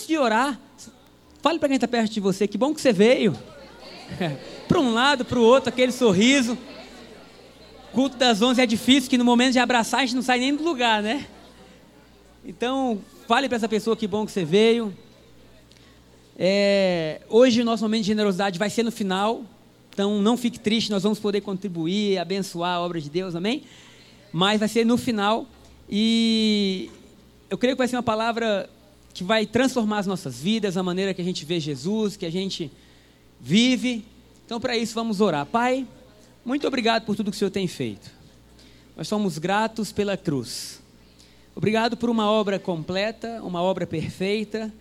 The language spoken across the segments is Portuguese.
antes de orar, fale para quem está perto de você, que bom que você veio. para um lado, para o outro, aquele sorriso. Culto das onze é difícil, que no momento de abraçar a gente não sai nem do lugar, né? Então, fale para essa pessoa que bom que você veio. É, hoje o nosso momento de generosidade vai ser no final. Então não fique triste, nós vamos poder contribuir, abençoar a obra de Deus, amém? Mas vai ser no final. E eu creio que vai ser uma palavra que vai transformar as nossas vidas, a maneira que a gente vê Jesus, que a gente vive. Então, para isso, vamos orar. Pai, muito obrigado por tudo que o Senhor tem feito. Nós somos gratos pela cruz. Obrigado por uma obra completa, uma obra perfeita,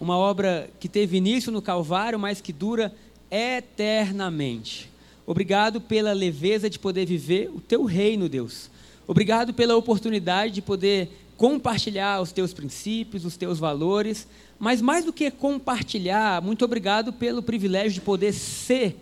uma obra que teve início no Calvário, mas que dura eternamente. Obrigado pela leveza de poder viver o teu reino, Deus. Obrigado pela oportunidade de poder compartilhar os teus princípios, os teus valores, mas mais do que compartilhar, muito obrigado pelo privilégio de poder ser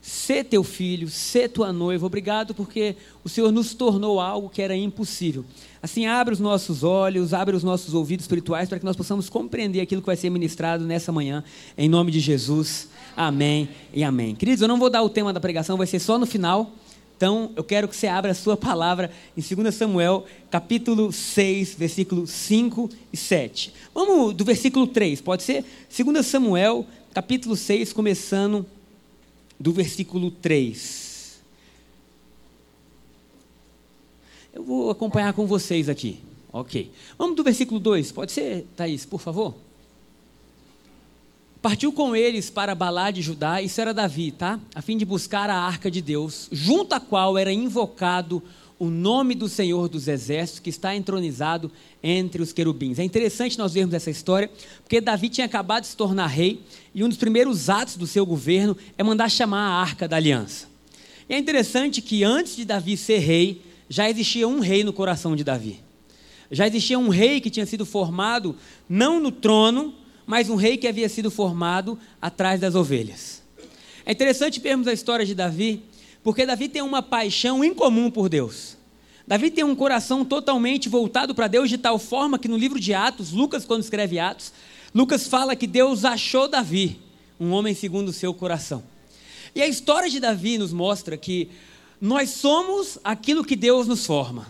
ser teu filho, ser tua noiva. Obrigado porque o Senhor nos tornou algo que era impossível. Assim, abre os nossos olhos, abre os nossos ouvidos espirituais para que nós possamos compreender aquilo que vai ser ministrado nessa manhã, em nome de Jesus. Amém e amém. Queridos, eu não vou dar o tema da pregação, vai ser só no final. Então, eu quero que você abra a sua palavra em 2 Samuel, capítulo 6, versículos 5 e 7. Vamos do versículo 3, pode ser? 2 Samuel, capítulo 6, começando do versículo 3. Eu vou acompanhar com vocês aqui. Ok. Vamos do versículo 2, pode ser, Thaís, por favor? Partiu com eles para Balá de Judá, isso era Davi, tá? A fim de buscar a arca de Deus, junto à qual era invocado o nome do Senhor dos Exércitos, que está entronizado entre os querubins. É interessante nós vermos essa história, porque Davi tinha acabado de se tornar rei, e um dos primeiros atos do seu governo é mandar chamar a arca da aliança. E é interessante que antes de Davi ser rei, já existia um rei no coração de Davi. Já existia um rei que tinha sido formado não no trono, mas um rei que havia sido formado atrás das ovelhas. É interessante vermos a história de Davi, porque Davi tem uma paixão incomum por Deus. Davi tem um coração totalmente voltado para Deus, de tal forma que no livro de Atos, Lucas, quando escreve Atos, Lucas fala que Deus achou Davi, um homem segundo o seu coração. E a história de Davi nos mostra que nós somos aquilo que Deus nos forma.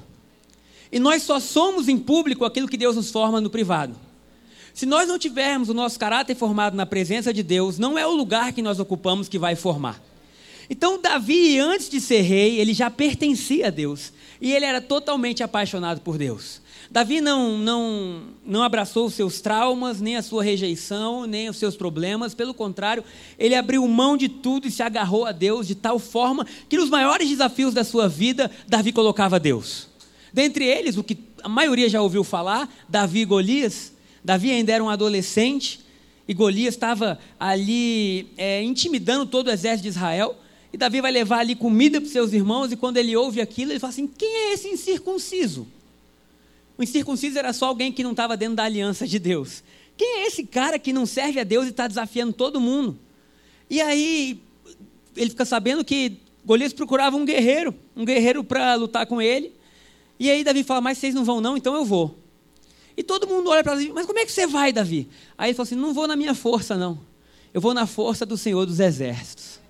E nós só somos em público aquilo que Deus nos forma no privado. Se nós não tivermos o nosso caráter formado na presença de Deus, não é o lugar que nós ocupamos que vai formar. Então, Davi, antes de ser rei, ele já pertencia a Deus. E ele era totalmente apaixonado por Deus. Davi não, não, não abraçou os seus traumas, nem a sua rejeição, nem os seus problemas. Pelo contrário, ele abriu mão de tudo e se agarrou a Deus de tal forma que nos maiores desafios da sua vida, Davi colocava Deus. Dentre eles, o que a maioria já ouviu falar, Davi e Golias. Davi ainda era um adolescente e Golias estava ali é, intimidando todo o exército de Israel. E Davi vai levar ali comida para os seus irmãos, e quando ele ouve aquilo, ele fala assim: quem é esse incircunciso? O incircunciso era só alguém que não estava dentro da aliança de Deus. Quem é esse cara que não serve a Deus e está desafiando todo mundo? E aí ele fica sabendo que Golias procurava um guerreiro, um guerreiro para lutar com ele. E aí Davi fala: Mas vocês não vão, não? Então eu vou. E todo mundo olha para Davi, mas como é que você vai, Davi? Aí ele falou assim: não vou na minha força, não. Eu vou na força do Senhor dos Exércitos.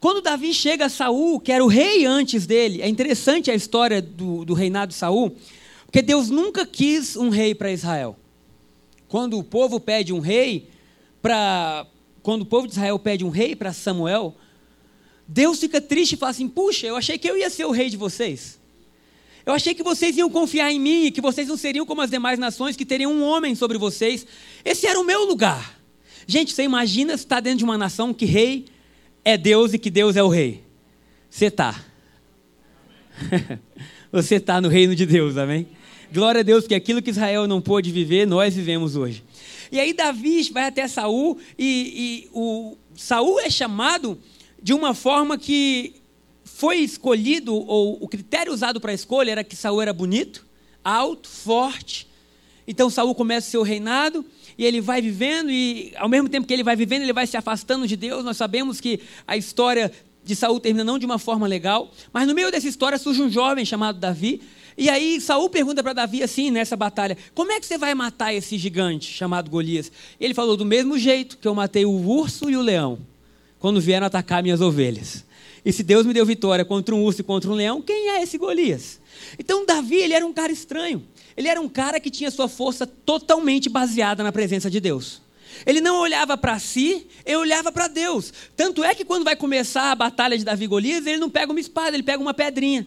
Quando Davi chega a Saul, que era o rei antes dele, é interessante a história do, do reinado de Saul, porque Deus nunca quis um rei para Israel. Quando o povo pede um rei para. Quando o povo de Israel pede um rei para Samuel, Deus fica triste e fala assim: Puxa, eu achei que eu ia ser o rei de vocês. Eu achei que vocês iam confiar em mim e que vocês não seriam como as demais nações que teriam um homem sobre vocês. Esse era o meu lugar. Gente, você imagina se está dentro de uma nação que rei é Deus e que Deus é o rei. Você está. você está no reino de Deus, amém? Glória a Deus, que aquilo que Israel não pôde viver, nós vivemos hoje. E aí Davi vai até Saul e, e o Saul é chamado de uma forma que foi escolhido, ou o critério usado para a escolha era que Saul era bonito, alto, forte. Então Saul começa o seu reinado e ele vai vivendo, e ao mesmo tempo que ele vai vivendo, ele vai se afastando de Deus. Nós sabemos que a história de Saul termina não de uma forma legal, mas no meio dessa história surge um jovem chamado Davi, E aí Saul pergunta para Davi assim nessa batalha: Como é que você vai matar esse gigante chamado Golias? Ele falou: Do mesmo jeito que eu matei o urso e o leão, quando vieram atacar minhas ovelhas. E se Deus me deu vitória contra um urso e contra um leão, quem é esse Golias? Então Davi, ele era um cara estranho. Ele era um cara que tinha sua força totalmente baseada na presença de Deus. Ele não olhava para si, ele olhava para Deus. Tanto é que quando vai começar a batalha de Davi e Golias, ele não pega uma espada, ele pega uma pedrinha.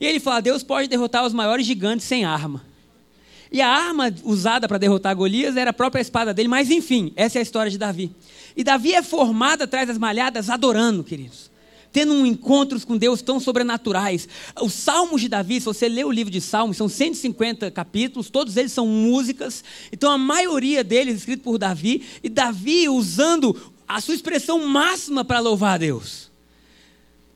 E ele fala: Deus pode derrotar os maiores gigantes sem arma. E a arma usada para derrotar Golias era a própria espada dele, mas enfim, essa é a história de Davi. E Davi é formado atrás das malhadas adorando, queridos tendo um encontros com Deus tão sobrenaturais. Os Salmos de Davi, se você ler o livro de Salmos, são 150 capítulos, todos eles são músicas. Então a maioria deles escrito por Davi, e Davi usando a sua expressão máxima para louvar a Deus.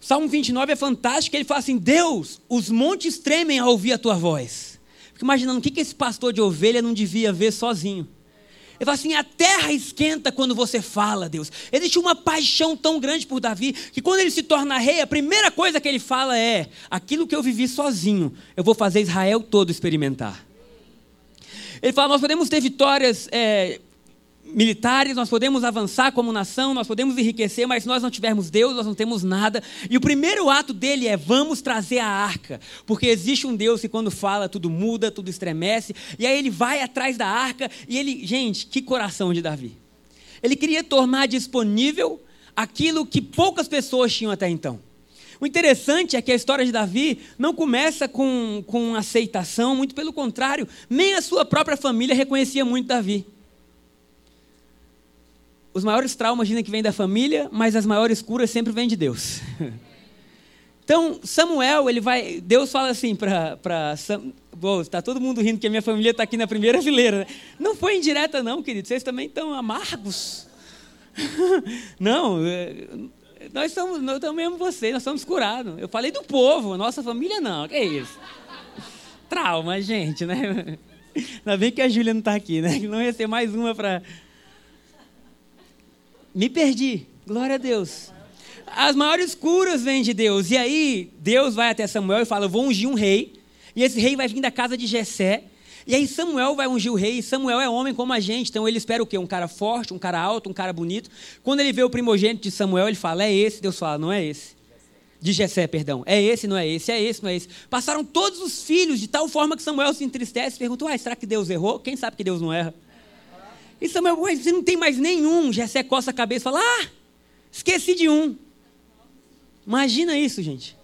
Salmo 29 é fantástico, ele fala assim: Deus, os montes tremem ao ouvir a tua voz. Fico imaginando o que esse pastor de ovelha não devia ver sozinho. Ele fala assim: a terra esquenta quando você fala, Deus. Existe uma paixão tão grande por Davi que quando ele se torna rei, a primeira coisa que ele fala é: aquilo que eu vivi sozinho, eu vou fazer Israel todo experimentar. Ele fala: nós podemos ter vitórias é, militares, nós podemos avançar como nação, nós podemos enriquecer, mas se nós não tivermos Deus, nós não temos nada. E o primeiro ato dele é: vamos trazer a arca, porque existe um Deus que quando fala tudo muda, tudo estremece. E aí ele vai atrás da arca e ele, gente, que coração de Davi. Ele queria tornar disponível aquilo que poucas pessoas tinham até então. O interessante é que a história de Davi não começa com, com aceitação, muito pelo contrário, nem a sua própria família reconhecia muito Davi. Os maiores traumas dizem que vêm da família, mas as maiores curas sempre vêm de Deus. Então, Samuel, ele vai. Deus fala assim para. Sam... Está todo mundo rindo que a minha família está aqui na primeira fileira. Né? Não foi indireta, não, querido. Vocês também estão amargos. não, é, nós somos, nós também amamos vocês, nós somos curados. Eu falei do povo, nossa família não. Que isso? Trauma, gente, né? Ainda bem que a Júlia não está aqui, né? Não ia ser mais uma para me perdi. Glória a Deus. As maiores curas vêm de Deus. E aí, Deus vai até Samuel e fala: Eu vou ungir um rei. E esse rei vai vir da casa de Jessé. E aí Samuel vai ungir o rei, e Samuel é homem como a gente, então ele espera o quê? Um cara forte, um cara alto, um cara bonito. Quando ele vê o primogênito de Samuel, ele fala, é esse, Deus fala, não é esse. De Jessé, perdão. É esse, não é esse, é esse, não é esse. Passaram todos os filhos de tal forma que Samuel se entristece e pergunta, uai, será que Deus errou? Quem sabe que Deus não erra? E Samuel, você não tem mais nenhum. Jessé coça a cabeça e fala: Ah, esqueci de um. Imagina isso, gente.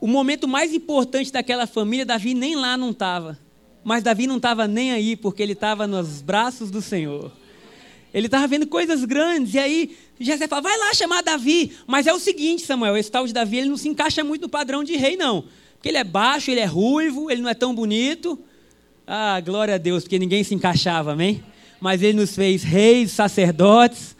O momento mais importante daquela família, Davi nem lá não estava. Mas Davi não estava nem aí, porque ele estava nos braços do Senhor. Ele estava vendo coisas grandes. E aí, Jessé fala: Vai lá chamar Davi. Mas é o seguinte, Samuel: esse tal de Davi ele não se encaixa muito no padrão de rei, não. Porque ele é baixo, ele é ruivo, ele não é tão bonito. Ah, glória a Deus, porque ninguém se encaixava, amém? Mas ele nos fez reis, sacerdotes.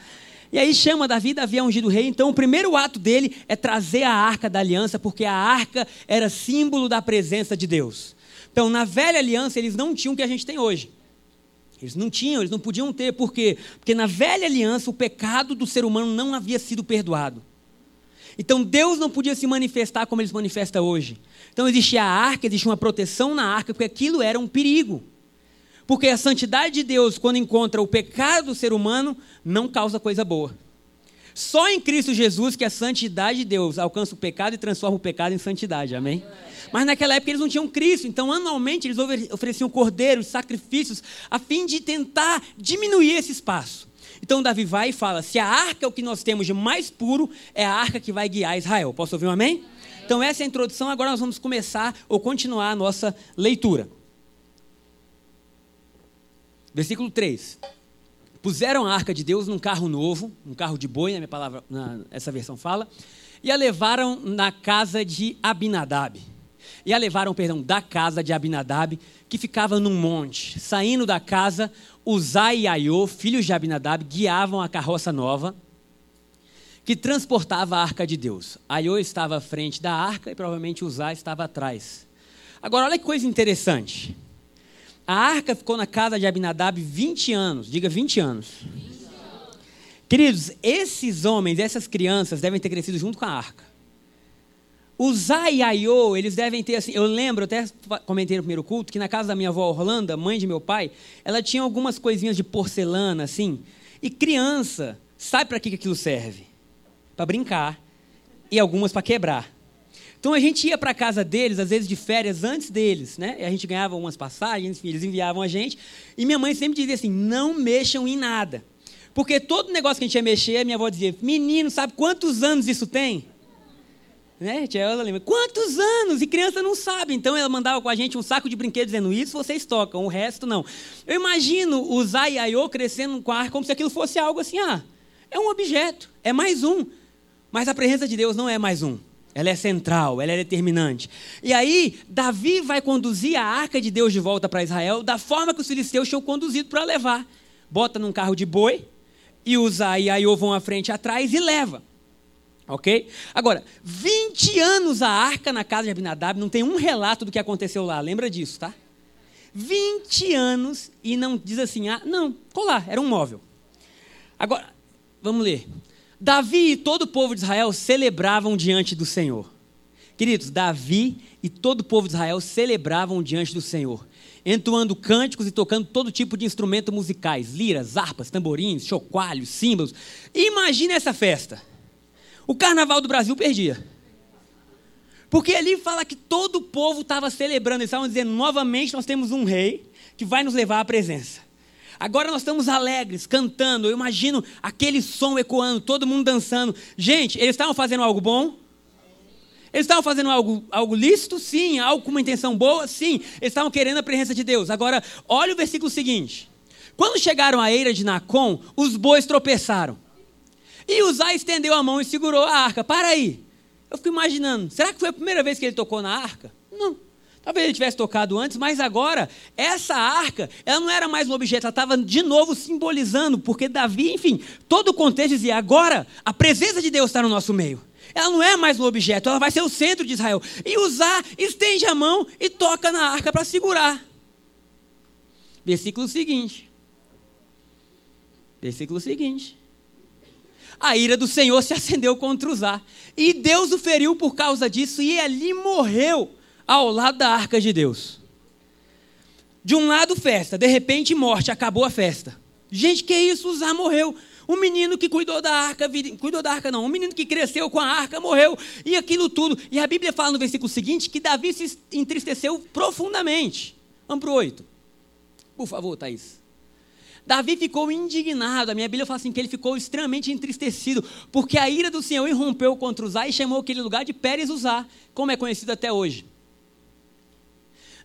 E aí chama Davi, Davi é ungido rei. Então o primeiro ato dele é trazer a arca da aliança, porque a arca era símbolo da presença de Deus. Então na velha aliança eles não tinham o que a gente tem hoje. Eles não tinham, eles não podiam ter. Por quê? Porque na velha aliança o pecado do ser humano não havia sido perdoado. Então Deus não podia se manifestar como ele se manifesta hoje. Então existia a arca, existia uma proteção na arca, porque aquilo era um perigo. Porque a santidade de Deus, quando encontra o pecado do ser humano, não causa coisa boa. Só em Cristo Jesus que a santidade de Deus alcança o pecado e transforma o pecado em santidade. Amém? Mas naquela época eles não tinham Cristo, então anualmente eles ofereciam cordeiros, sacrifícios, a fim de tentar diminuir esse espaço. Então Davi vai e fala: se a arca é o que nós temos de mais puro, é a arca que vai guiar Israel. Posso ouvir um amém? Então essa é a introdução, agora nós vamos começar ou continuar a nossa leitura. Versículo 3. Puseram a arca de Deus num carro novo, um carro de boi, na minha palavra, na, essa versão fala, e a levaram na casa de Abinadab. E a levaram, perdão, da casa de Abinadab, que ficava num monte. Saindo da casa, Uzai e Aiô, filhos de Abinadab, guiavam a carroça nova, que transportava a arca de Deus. Aiô estava à frente da arca e provavelmente Uzai estava atrás. Agora, olha que coisa interessante. A arca ficou na casa de Abinadab 20 anos. Diga 20 anos. 20 anos. Queridos, esses homens, essas crianças devem ter crescido junto com a arca. O Zá e eles devem ter assim. Eu lembro, até comentei no primeiro culto, que na casa da minha avó Orlando, mãe de meu pai, ela tinha algumas coisinhas de porcelana, assim. E criança, sabe para que aquilo serve? Para brincar. E algumas para quebrar. Então a gente ia para a casa deles, às vezes de férias, antes deles, né? E a gente ganhava umas passagens, eles enviavam a gente. E minha mãe sempre dizia assim: não mexam em nada. Porque todo negócio que a gente ia mexer, minha avó dizia: menino, sabe quantos anos isso tem? Né? Tia lembra, quantos anos? E criança não sabe. Então ela mandava com a gente um saco de brinquedos dizendo isso, vocês tocam, o resto não. Eu imagino o Zai Aiô crescendo a arca como se aquilo fosse algo assim, ah, é um objeto, é mais um. Mas a presença de Deus não é mais um. Ela é central, ela é determinante. E aí, Davi vai conduzir a arca de Deus de volta para Israel da forma que os filisteus tinham conduzido para levar. Bota num carro de boi, e Zai e Aiô vão à frente e atrás e leva. Ok? Agora, 20 anos a arca na casa de Abinadab, não tem um relato do que aconteceu lá, lembra disso, tá? 20 anos e não diz assim, ah, não, colar, era um móvel. Agora, vamos ler. Davi e todo o povo de Israel celebravam diante do Senhor. Queridos, Davi e todo o povo de Israel celebravam diante do Senhor, entoando cânticos e tocando todo tipo de instrumentos musicais, liras, harpas, tamborins, chocalhos, símbolos. Imagina essa festa. O carnaval do Brasil perdia. Porque ali fala que todo o povo estava celebrando, eles estavam dizendo: novamente nós temos um rei que vai nos levar à presença. Agora nós estamos alegres, cantando. Eu imagino aquele som ecoando, todo mundo dançando. Gente, eles estavam fazendo algo bom? Eles estavam fazendo algo, algo lícito? Sim. Algo com uma intenção boa? Sim. Eles estavam querendo a presença de Deus. Agora, olha o versículo seguinte. Quando chegaram à eira de Nacon, os bois tropeçaram. E Uzá estendeu a mão e segurou a arca. Para aí. Eu fico imaginando, será que foi a primeira vez que ele tocou na arca? Não. Talvez ele tivesse tocado antes, mas agora, essa arca, ela não era mais um objeto, ela estava de novo simbolizando, porque Davi, enfim, todo o contexto dizia: agora a presença de Deus está no nosso meio. Ela não é mais um objeto, ela vai ser o centro de Israel. E usar, estende a mão e toca na arca para segurar. Versículo seguinte. Versículo seguinte a ira do Senhor se acendeu contra Uzá. E Deus o feriu por causa disso, e ali morreu ao lado da arca de Deus. De um lado, festa, de repente, morte, acabou a festa. Gente, que isso? Uzá morreu. Um menino que cuidou da arca, cuidou da arca não, um menino que cresceu com a arca morreu, e aquilo tudo. E a Bíblia fala no versículo seguinte que Davi se entristeceu profundamente. Vamos para o 8. Por favor, Thaís. Davi ficou indignado. A minha Bíblia fala assim que ele ficou extremamente entristecido, porque a ira do Senhor irrompeu contra Uzá e chamou aquele lugar de Pérez Uzá, como é conhecido até hoje.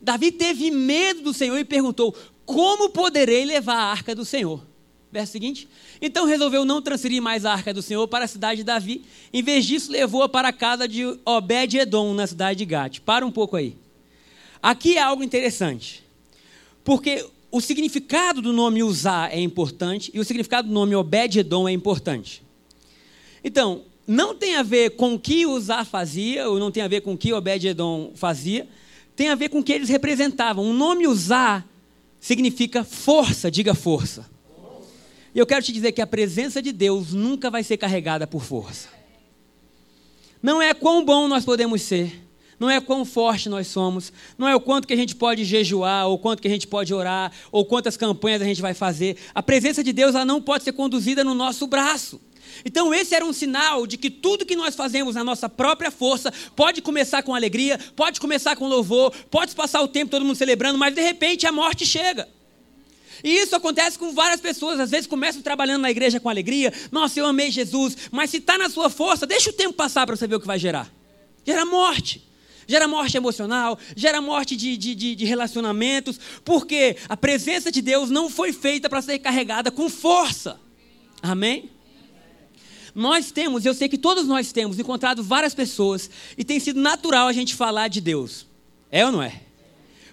Davi teve medo do Senhor e perguntou: Como poderei levar a arca do Senhor? Verso seguinte. Então resolveu não transferir mais a arca do Senhor para a cidade de Davi. Em vez disso, levou-a para a casa de Obed-Edom, na cidade de Gate. Para um pouco aí. Aqui é algo interessante. Porque o significado do nome Uzá é importante e o significado do nome Obed-Edom é importante. Então, não tem a ver com o que Uzá fazia, ou não tem a ver com o que Obed-Edom fazia, tem a ver com o que eles representavam. O nome Uzá significa força, diga força. E eu quero te dizer que a presença de Deus nunca vai ser carregada por força. Não é quão bom nós podemos ser, não é quão forte nós somos, não é o quanto que a gente pode jejuar, ou quanto que a gente pode orar, ou quantas campanhas a gente vai fazer. A presença de Deus ela não pode ser conduzida no nosso braço. Então, esse era um sinal de que tudo que nós fazemos na nossa própria força pode começar com alegria, pode começar com louvor, pode passar o tempo todo mundo celebrando, mas de repente a morte chega. E isso acontece com várias pessoas. Às vezes começam trabalhando na igreja com alegria. Nossa, eu amei Jesus. Mas se está na sua força, deixa o tempo passar para você ver o que vai gerar. Gera morte gera morte emocional, gera morte de, de, de, de relacionamentos, porque a presença de Deus não foi feita para ser carregada com força. Amém? Nós temos, eu sei que todos nós temos, encontrado várias pessoas e tem sido natural a gente falar de Deus. É ou não é?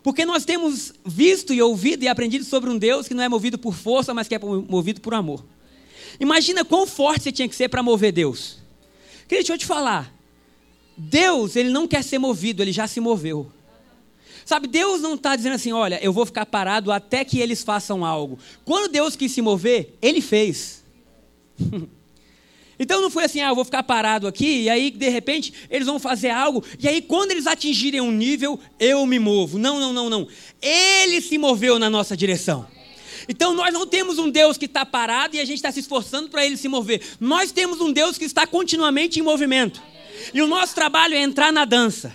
Porque nós temos visto e ouvido e aprendido sobre um Deus que não é movido por força, mas que é movido por amor. Imagina quão forte você tinha que ser para mover Deus. Queria deixa eu te falar. Deus, ele não quer ser movido, ele já se moveu. Sabe, Deus não está dizendo assim, olha, eu vou ficar parado até que eles façam algo. Quando Deus quis se mover, ele fez. Então não foi assim, ah, eu vou ficar parado aqui, e aí de repente eles vão fazer algo, e aí quando eles atingirem um nível, eu me movo. Não, não, não, não. Ele se moveu na nossa direção. Então nós não temos um Deus que está parado e a gente está se esforçando para ele se mover. Nós temos um Deus que está continuamente em movimento. E o nosso trabalho é entrar na dança.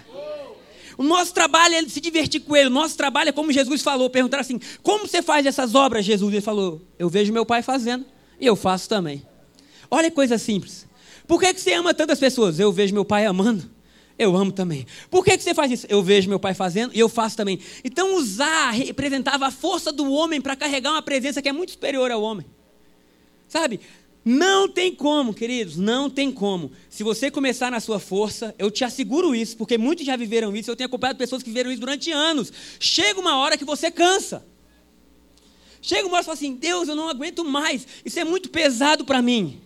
O nosso trabalho é se divertir com ele. O nosso trabalho é como Jesus falou, perguntar assim: como você faz essas obras, Jesus? Ele falou: eu vejo meu pai fazendo e eu faço também. Olha coisa simples. Por que, que você ama tantas pessoas? Eu vejo meu pai amando, eu amo também. Por que, que você faz isso? Eu vejo meu pai fazendo e eu faço também. Então, usar representava a força do homem para carregar uma presença que é muito superior ao homem. Sabe? Não tem como, queridos, não tem como. Se você começar na sua força, eu te asseguro isso, porque muitos já viveram isso, eu tenho acompanhado pessoas que viveram isso durante anos. Chega uma hora que você cansa. Chega uma hora e fala assim: Deus, eu não aguento mais, isso é muito pesado para mim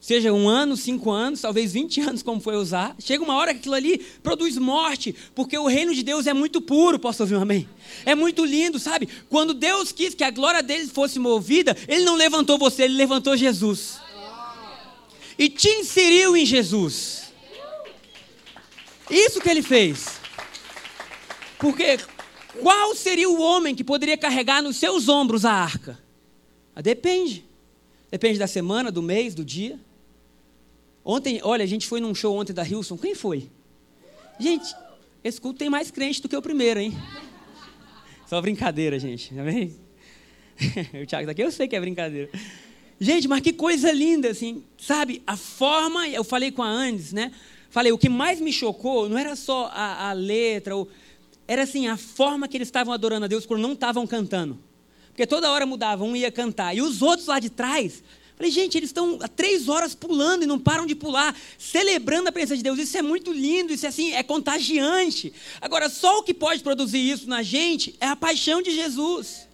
seja um ano, cinco anos, talvez 20 anos, como foi usar, chega uma hora que aquilo ali produz morte, porque o reino de Deus é muito puro, posso ouvir um amém? É muito lindo, sabe? Quando Deus quis que a glória dele fosse movida, ele não levantou você, ele levantou Jesus. E te inseriu em Jesus. Isso que ele fez. Porque qual seria o homem que poderia carregar nos seus ombros a arca? Depende. Depende da semana, do mês, do dia. Ontem, olha, a gente foi num show ontem da Hilson. Quem foi? Gente, esse culto tem mais crente do que o primeiro, hein? Só brincadeira, gente. Amém? o Thiago daqui, eu sei que é brincadeira. Gente, mas que coisa linda, assim, sabe? A forma, eu falei com a Andes, né? Falei, o que mais me chocou não era só a, a letra, ou, era assim, a forma que eles estavam adorando a Deus quando não estavam cantando. Porque toda hora mudava, um ia cantar. E os outros lá de trás Falei, gente, eles estão há três horas pulando e não param de pular, celebrando a presença de Deus. Isso é muito lindo, isso é assim, é contagiante. Agora, só o que pode produzir isso na gente é a paixão de Jesus.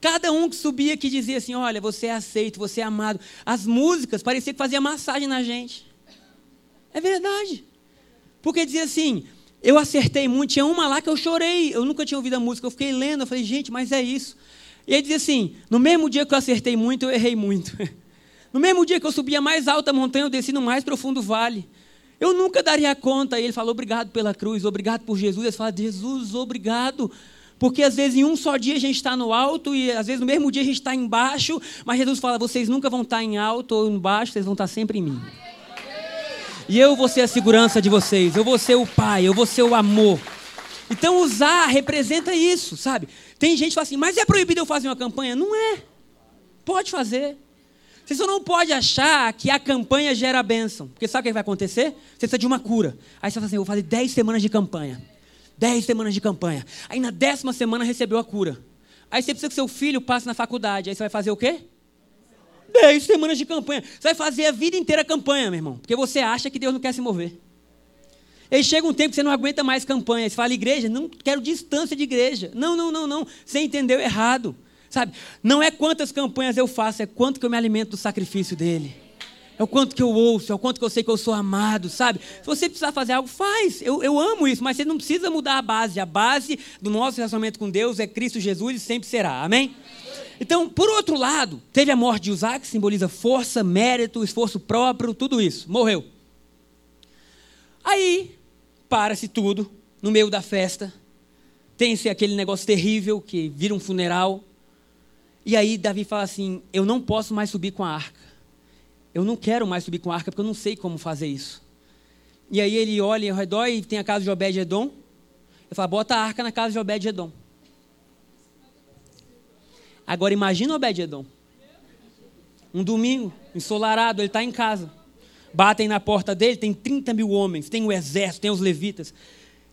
Cada um que subia aqui dizia assim: Olha, você é aceito, você é amado. As músicas parecia que fazia massagem na gente. É verdade. Porque dizia assim: Eu acertei muito. Tinha uma lá que eu chorei. Eu nunca tinha ouvido a música. Eu fiquei lendo. Eu falei: Gente, mas é isso. E ele dizia assim: no mesmo dia que eu acertei muito, eu errei muito. No mesmo dia que eu subia mais alta montanha, eu desci no mais profundo vale. Eu nunca daria conta. E ele falou: obrigado pela cruz, obrigado por Jesus. Ele fala: Jesus, obrigado. Porque às vezes em um só dia a gente está no alto e às vezes no mesmo dia a gente está embaixo, mas Jesus fala: vocês nunca vão estar em alto ou embaixo, vocês vão estar sempre em mim. E eu vou ser a segurança de vocês, eu vou ser o Pai, eu vou ser o amor. Então usar representa isso, sabe? Tem gente que fala assim, mas é proibido eu fazer uma campanha? Não é. Pode fazer. Você só não pode achar que a campanha gera bênção. Porque sabe o que vai acontecer? Você precisa de uma cura. Aí você fala assim, eu vou fazer 10 semanas de campanha. 10 semanas de campanha. Aí na décima semana recebeu a cura. Aí você precisa que seu filho passe na faculdade. Aí você vai fazer o quê? 10 semanas de campanha. Você vai fazer a vida inteira campanha, meu irmão. Porque você acha que Deus não quer se mover. Aí chega um tempo que você não aguenta mais campanha. Você fala, igreja, não quero distância de igreja. Não, não, não, não. Você entendeu errado. Sabe? Não é quantas campanhas eu faço, é quanto que eu me alimento do sacrifício dele. É o quanto que eu ouço, é o quanto que eu sei que eu sou amado, sabe? Se você precisar fazer algo, faz. Eu, eu amo isso, mas você não precisa mudar a base. A base do nosso relacionamento com Deus é Cristo Jesus e sempre será. Amém? Então, por outro lado, teve a morte de Uzá, que simboliza força, mérito, esforço próprio, tudo isso. Morreu. Aí, para-se tudo no meio da festa. Tem-se aquele negócio terrível que vira um funeral. E aí Davi fala assim: Eu não posso mais subir com a arca. Eu não quero mais subir com a arca porque eu não sei como fazer isso. E aí ele olha ao redor e tem a casa de Obed-Edom. Ele fala: Bota a arca na casa de Obed-Edom. Agora imagina Obed-Edom. Um domingo, ensolarado, ele está em casa. Batem na porta dele, tem 30 mil homens, tem o exército, tem os levitas.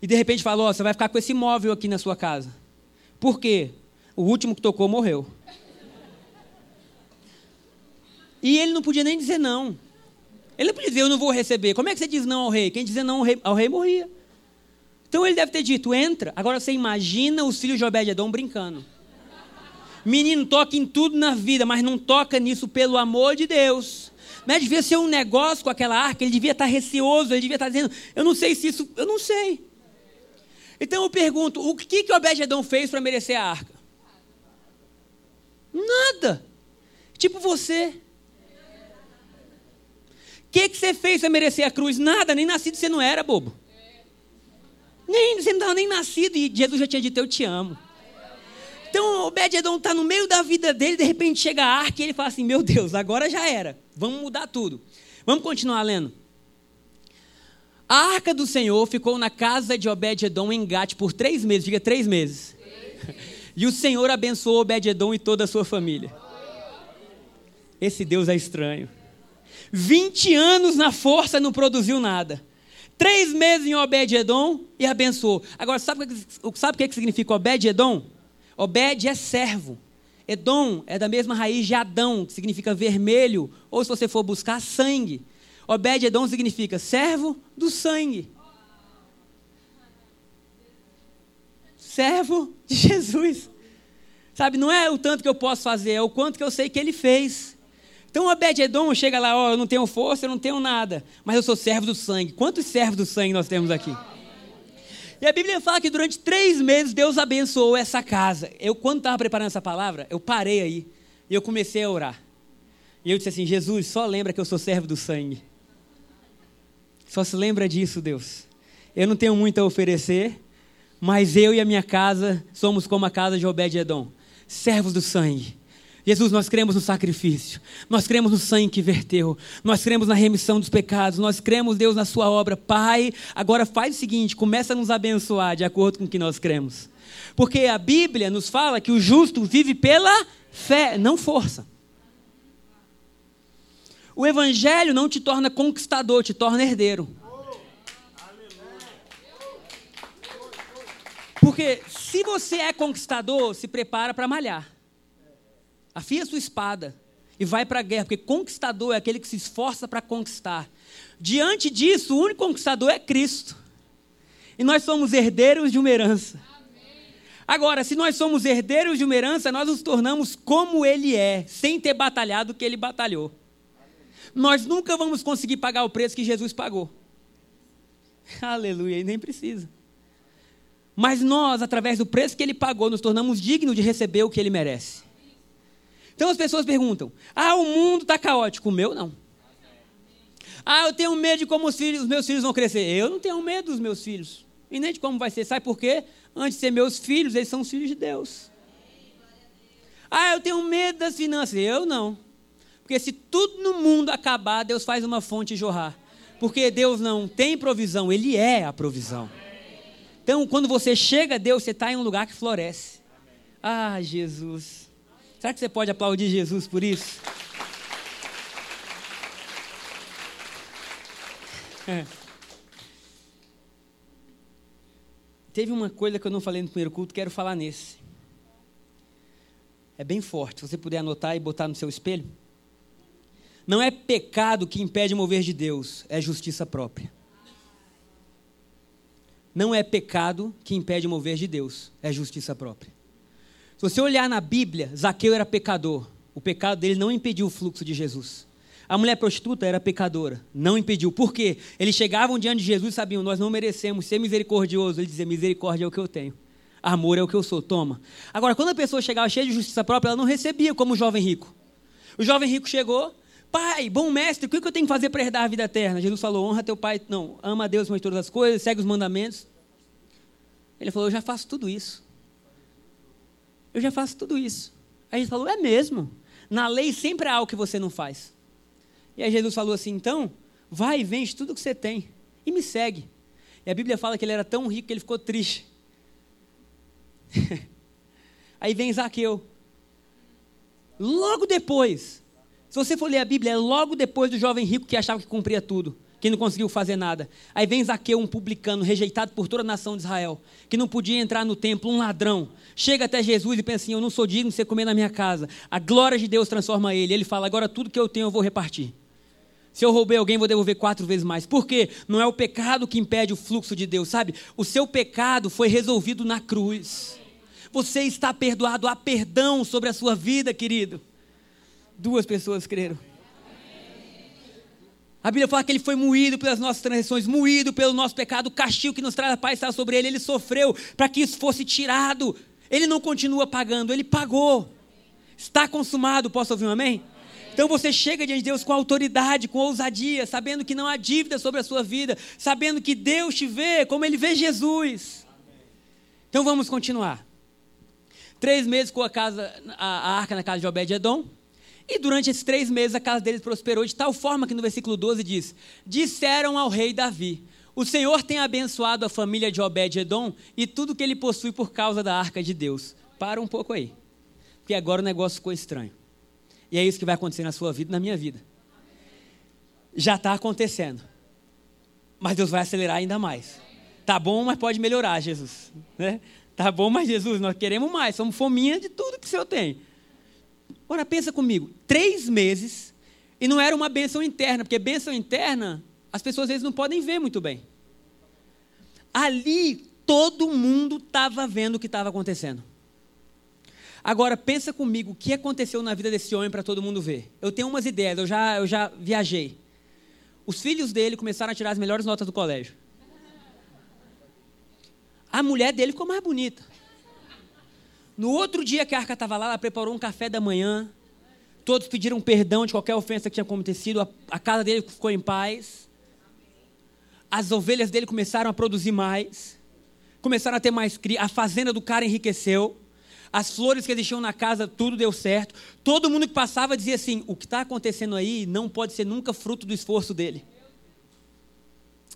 E de repente fala: oh, você vai ficar com esse móvel aqui na sua casa. Por quê? O último que tocou morreu. E ele não podia nem dizer não. Ele não podia dizer, eu não vou receber. Como é que você diz não ao rei? Quem dizer não ao rei, ao rei morria. Então ele deve ter dito, entra. Agora você imagina os filhos de Obed-Edom brincando. Menino toca em tudo na vida, mas não toca nisso pelo amor de Deus. Mas devia ser um negócio com aquela arca, ele devia estar receoso, ele devia estar dizendo, eu não sei se isso, eu não sei. Então eu pergunto, o que que Obed-edom fez para merecer a arca? Nada. Tipo você. que, que você fez para merecer a cruz? Nada, nem nascido você não era, bobo. Nem, você não estava nem nascido e Jesus já tinha dito: Eu te amo. Então, Obed-Edom está no meio da vida dele, de repente chega a arca e ele fala assim: Meu Deus, agora já era, vamos mudar tudo. Vamos continuar lendo. A arca do Senhor ficou na casa de Obed-Edom em Gate por três meses, diga três meses. E o Senhor abençoou Obed-Edom e toda a sua família. Esse Deus é estranho. 20 anos na força não produziu nada. Três meses em Obed-Edom e abençoou. Agora, sabe sabe o que significa Obed-Edom? Obed é servo. Edom é da mesma raiz de Adão, que significa vermelho, ou se você for buscar, sangue. Obed-Edom significa servo do sangue. Servo de Jesus. Sabe, não é o tanto que eu posso fazer, é o quanto que eu sei que ele fez. Então Obed-Edom chega lá, ó, eu não tenho força, eu não tenho nada, mas eu sou servo do sangue. Quantos servos do sangue nós temos aqui? E a Bíblia fala que durante três meses Deus abençoou essa casa. Eu, quando estava preparando essa palavra, eu parei aí e eu comecei a orar. E eu disse assim: Jesus, só lembra que eu sou servo do sangue. Só se lembra disso, Deus. Eu não tenho muito a oferecer, mas eu e a minha casa somos como a casa de Obed-Edom servos do sangue. Jesus, nós cremos no sacrifício, nós cremos no sangue que verteu, nós cremos na remissão dos pecados, nós cremos, Deus, na Sua obra. Pai, agora faz o seguinte: começa a nos abençoar de acordo com o que nós cremos. Porque a Bíblia nos fala que o justo vive pela fé, não força. O Evangelho não te torna conquistador, te torna herdeiro. Porque se você é conquistador, se prepara para malhar. Afia sua espada e vai para a guerra, porque conquistador é aquele que se esforça para conquistar. Diante disso, o único conquistador é Cristo. E nós somos herdeiros de uma herança. Agora, se nós somos herdeiros de uma herança, nós nos tornamos como Ele é, sem ter batalhado o que Ele batalhou. Nós nunca vamos conseguir pagar o preço que Jesus pagou. Aleluia, e nem precisa. Mas nós, através do preço que Ele pagou, nos tornamos dignos de receber o que Ele merece. Então as pessoas perguntam: ah, o mundo está caótico. O meu não. Ah, eu tenho medo de como os, filhos, os meus filhos vão crescer. Eu não tenho medo dos meus filhos. E nem de como vai ser. Sabe por quê? Antes de ser meus filhos, eles são os filhos de Deus. Ah, eu tenho medo das finanças. Eu não. Porque se tudo no mundo acabar, Deus faz uma fonte jorrar. Porque Deus não tem provisão, Ele é a provisão. Então, quando você chega a Deus, você está em um lugar que floresce. Ah, Jesus. Será que você pode aplaudir Jesus por isso? É. Teve uma coisa que eu não falei no primeiro culto, quero falar nesse. É bem forte. Se você puder anotar e botar no seu espelho. Não é pecado que impede o mover de Deus, é justiça própria. Não é pecado que impede o mover de Deus, é justiça própria. Você olhar na Bíblia, Zaqueu era pecador. O pecado dele não impediu o fluxo de Jesus. A mulher prostituta era pecadora, não impediu. Por quê? Eles chegavam diante de Jesus e sabiam, nós não merecemos ser misericordioso. Ele dizia, misericórdia é o que eu tenho. Amor é o que eu sou, toma. Agora, quando a pessoa chegava cheia de justiça própria, ela não recebia como o jovem rico. O jovem rico chegou, pai, bom mestre, o que eu tenho que fazer para herdar a vida eterna? Jesus falou, honra teu pai, não, ama a Deus com todas as coisas, segue os mandamentos. Ele falou, eu já faço tudo isso eu já faço tudo isso. Aí gente falou, é mesmo? Na lei sempre há algo que você não faz. E aí Jesus falou assim, então, vai e vende tudo que você tem e me segue. E a Bíblia fala que ele era tão rico que ele ficou triste. aí vem Zaqueu. Logo depois, se você for ler a Bíblia, é logo depois do jovem rico que achava que cumpria tudo que não conseguiu fazer nada. Aí vem Zaqueu, um publicano, rejeitado por toda a nação de Israel, que não podia entrar no templo, um ladrão. Chega até Jesus e pensa assim: Eu não sou digno de você comer na minha casa. A glória de Deus transforma ele. Ele fala: Agora tudo que eu tenho eu vou repartir. Se eu roubei alguém, vou devolver quatro vezes mais. Por quê? Não é o pecado que impede o fluxo de Deus, sabe? O seu pecado foi resolvido na cruz. Você está perdoado, há perdão sobre a sua vida, querido. Duas pessoas creram. A Bíblia fala que ele foi moído pelas nossas transgressões, moído pelo nosso pecado, o castigo que nos traz a paz está sobre ele, ele sofreu para que isso fosse tirado. Ele não continua pagando, ele pagou. Está consumado, posso ouvir um amém? Então você chega diante de Deus com autoridade, com ousadia, sabendo que não há dívida sobre a sua vida, sabendo que Deus te vê como Ele vê Jesus. Então vamos continuar. Três meses com a, casa, a, a arca na casa de Obed-Edom. E durante esses três meses a casa deles prosperou de tal forma que no versículo 12 diz: Disseram ao rei Davi: O Senhor tem abençoado a família de Obed-Edom e tudo que ele possui por causa da arca de Deus. Para um pouco aí, porque agora o negócio ficou estranho. E é isso que vai acontecer na sua vida e na minha vida. Já está acontecendo. Mas Deus vai acelerar ainda mais. Tá bom, mas pode melhorar, Jesus. Né? Tá bom, mas Jesus, nós queremos mais. Somos fominha de tudo que o Senhor tem. Ora, pensa comigo. Três meses e não era uma bênção interna, porque bênção interna as pessoas às vezes não podem ver muito bem. Ali todo mundo estava vendo o que estava acontecendo. Agora, pensa comigo, o que aconteceu na vida desse homem para todo mundo ver? Eu tenho umas ideias, eu já, eu já viajei. Os filhos dele começaram a tirar as melhores notas do colégio. A mulher dele ficou mais bonita. No outro dia que a arca estava lá, ela preparou um café da manhã. Todos pediram perdão de qualquer ofensa que tinha acontecido. A, a casa dele ficou em paz. As ovelhas dele começaram a produzir mais. Começaram a ter mais cria. A fazenda do cara enriqueceu as flores que existiam na casa, tudo deu certo. Todo mundo que passava dizia assim: o que está acontecendo aí não pode ser nunca fruto do esforço dele.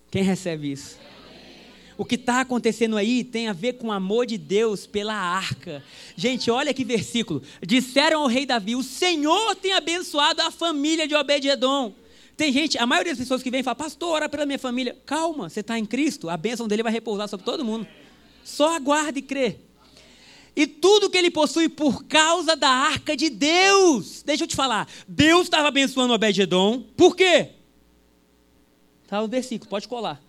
Quem recebe isso? O que está acontecendo aí tem a ver com o amor de Deus pela arca. Gente, olha que versículo. Disseram ao rei Davi: O Senhor tem abençoado a família de Obed-Edom. Tem gente, a maioria das pessoas que vem fala, pastor, ora pela minha família. Calma, você está em Cristo, a bênção dele vai repousar sobre todo mundo. Só aguarde e crê e tudo que ele possui por causa da arca de Deus. Deixa eu te falar, Deus estava abençoando Obed-Edom, por quê? Está no versículo, pode colar.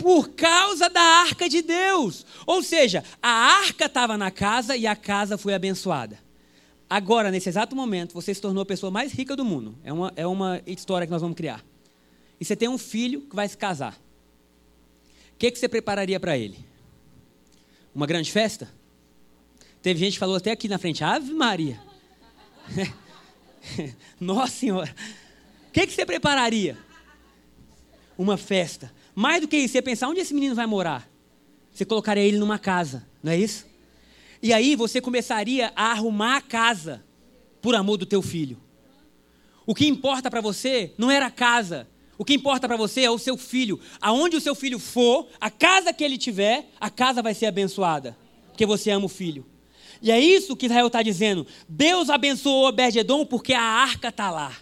Por causa da arca de Deus. Ou seja, a arca estava na casa e a casa foi abençoada. Agora, nesse exato momento, você se tornou a pessoa mais rica do mundo. É uma, é uma história que nós vamos criar. E você tem um filho que vai se casar. O que, que você prepararia para ele? Uma grande festa? Teve gente que falou até aqui na frente, Ave Maria. Nossa Senhora. O que, que você prepararia? Uma festa. Mais do que isso, você pensar onde esse menino vai morar. Você colocaria ele numa casa, não é isso? E aí você começaria a arrumar a casa por amor do teu filho. O que importa para você não era a casa. O que importa para você é o seu filho. Aonde o seu filho for, a casa que ele tiver, a casa vai ser abençoada. Porque você ama o filho. E é isso que Israel está dizendo. Deus abençoou Obed-Edom porque a arca está lá.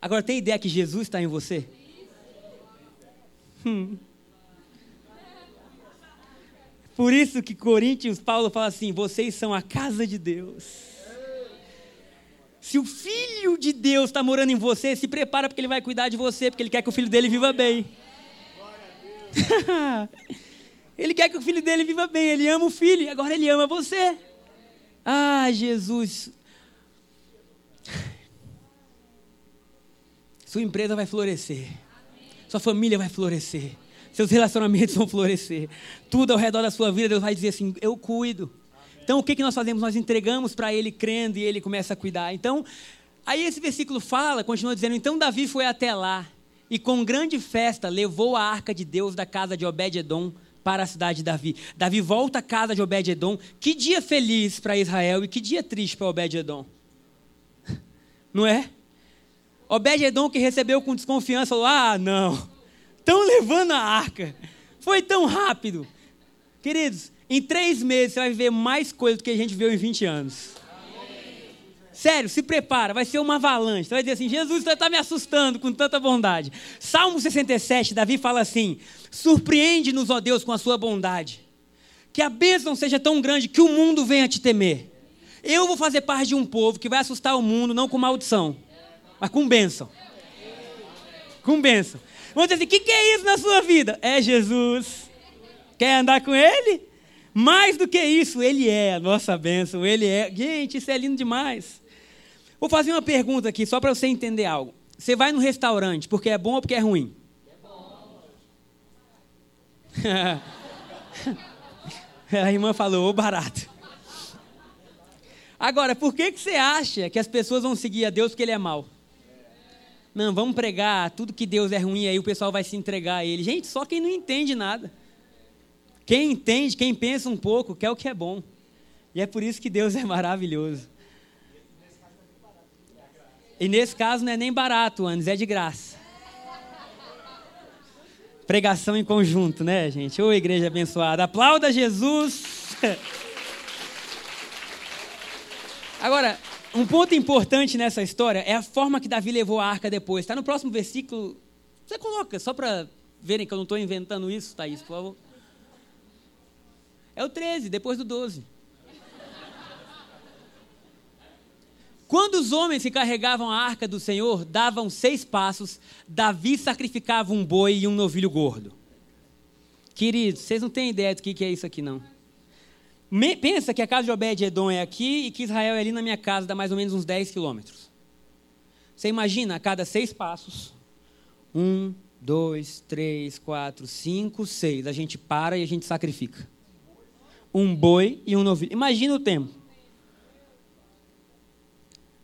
Agora, tem ideia que Jesus está em você? Hum. Por isso que Coríntios, Paulo fala assim: vocês são a casa de Deus. Se o filho de Deus está morando em você, se prepara porque ele vai cuidar de você, porque ele quer que o filho dele viva bem. ele quer que o filho dele viva bem, ele ama o filho, e agora ele ama você. Ah, Jesus. Sua empresa vai florescer. Sua família vai florescer. Seus relacionamentos vão florescer. Tudo ao redor da sua vida, Deus vai dizer assim: Eu cuido. Então, o que, que nós fazemos? Nós entregamos para Ele crendo e Ele começa a cuidar. Então, aí esse versículo fala, continua dizendo: Então Davi foi até lá e com grande festa levou a arca de Deus da casa de Obed-Edom para a cidade de Davi. Davi volta à casa de Obed-Edom. Que dia feliz para Israel e que dia triste para Obed-Edom. Não é? Obed-Edom que recebeu com desconfiança, falou: Ah, não, estão levando a arca. Foi tão rápido. Queridos, em três meses você vai viver mais coisa do que a gente viu em 20 anos. Sério, se prepara, vai ser uma avalanche. Você vai dizer assim: Jesus, você está me assustando com tanta bondade. Salmo 67, Davi fala assim: Surpreende-nos, ó Deus, com a sua bondade. Que a bênção seja tão grande que o mundo venha te temer. Eu vou fazer parte de um povo que vai assustar o mundo, não com maldição, mas com bênção. Com bênção. Vamos dizer assim: o que, que é isso na sua vida? É Jesus. Quer andar com Ele? Mais do que isso, Ele é a nossa bênção. Ele é. Gente, isso é lindo demais. Vou fazer uma pergunta aqui, só para você entender algo. Você vai no restaurante porque é bom ou porque é ruim? A irmã falou, ô barato. Agora, por que, que você acha que as pessoas vão seguir a Deus porque ele é mau? Não, vamos pregar tudo que Deus é ruim, aí o pessoal vai se entregar a ele. Gente, só quem não entende nada. Quem entende, quem pensa um pouco, quer o que é bom. E é por isso que Deus é maravilhoso. E nesse caso não é nem barato, Anos, é de graça. Pregação em conjunto, né, gente? Ô, igreja abençoada. Aplauda Jesus. Agora, um ponto importante nessa história é a forma que Davi levou a arca depois. Está no próximo versículo. Você coloca, só para verem que eu não estou inventando isso, Thaís, por favor. É o 13, depois do 12. Quando os homens que carregavam a arca do Senhor davam seis passos, Davi sacrificava um boi e um novilho gordo. Queridos, vocês não têm ideia do que é isso aqui, não. Pensa que a casa de Obed-Edom é aqui e que Israel é ali na minha casa, dá mais ou menos uns 10 quilômetros. Você imagina, a cada seis passos, um, dois, três, quatro, cinco, seis, a gente para e a gente sacrifica. Um boi e um novilho. Imagina o tempo.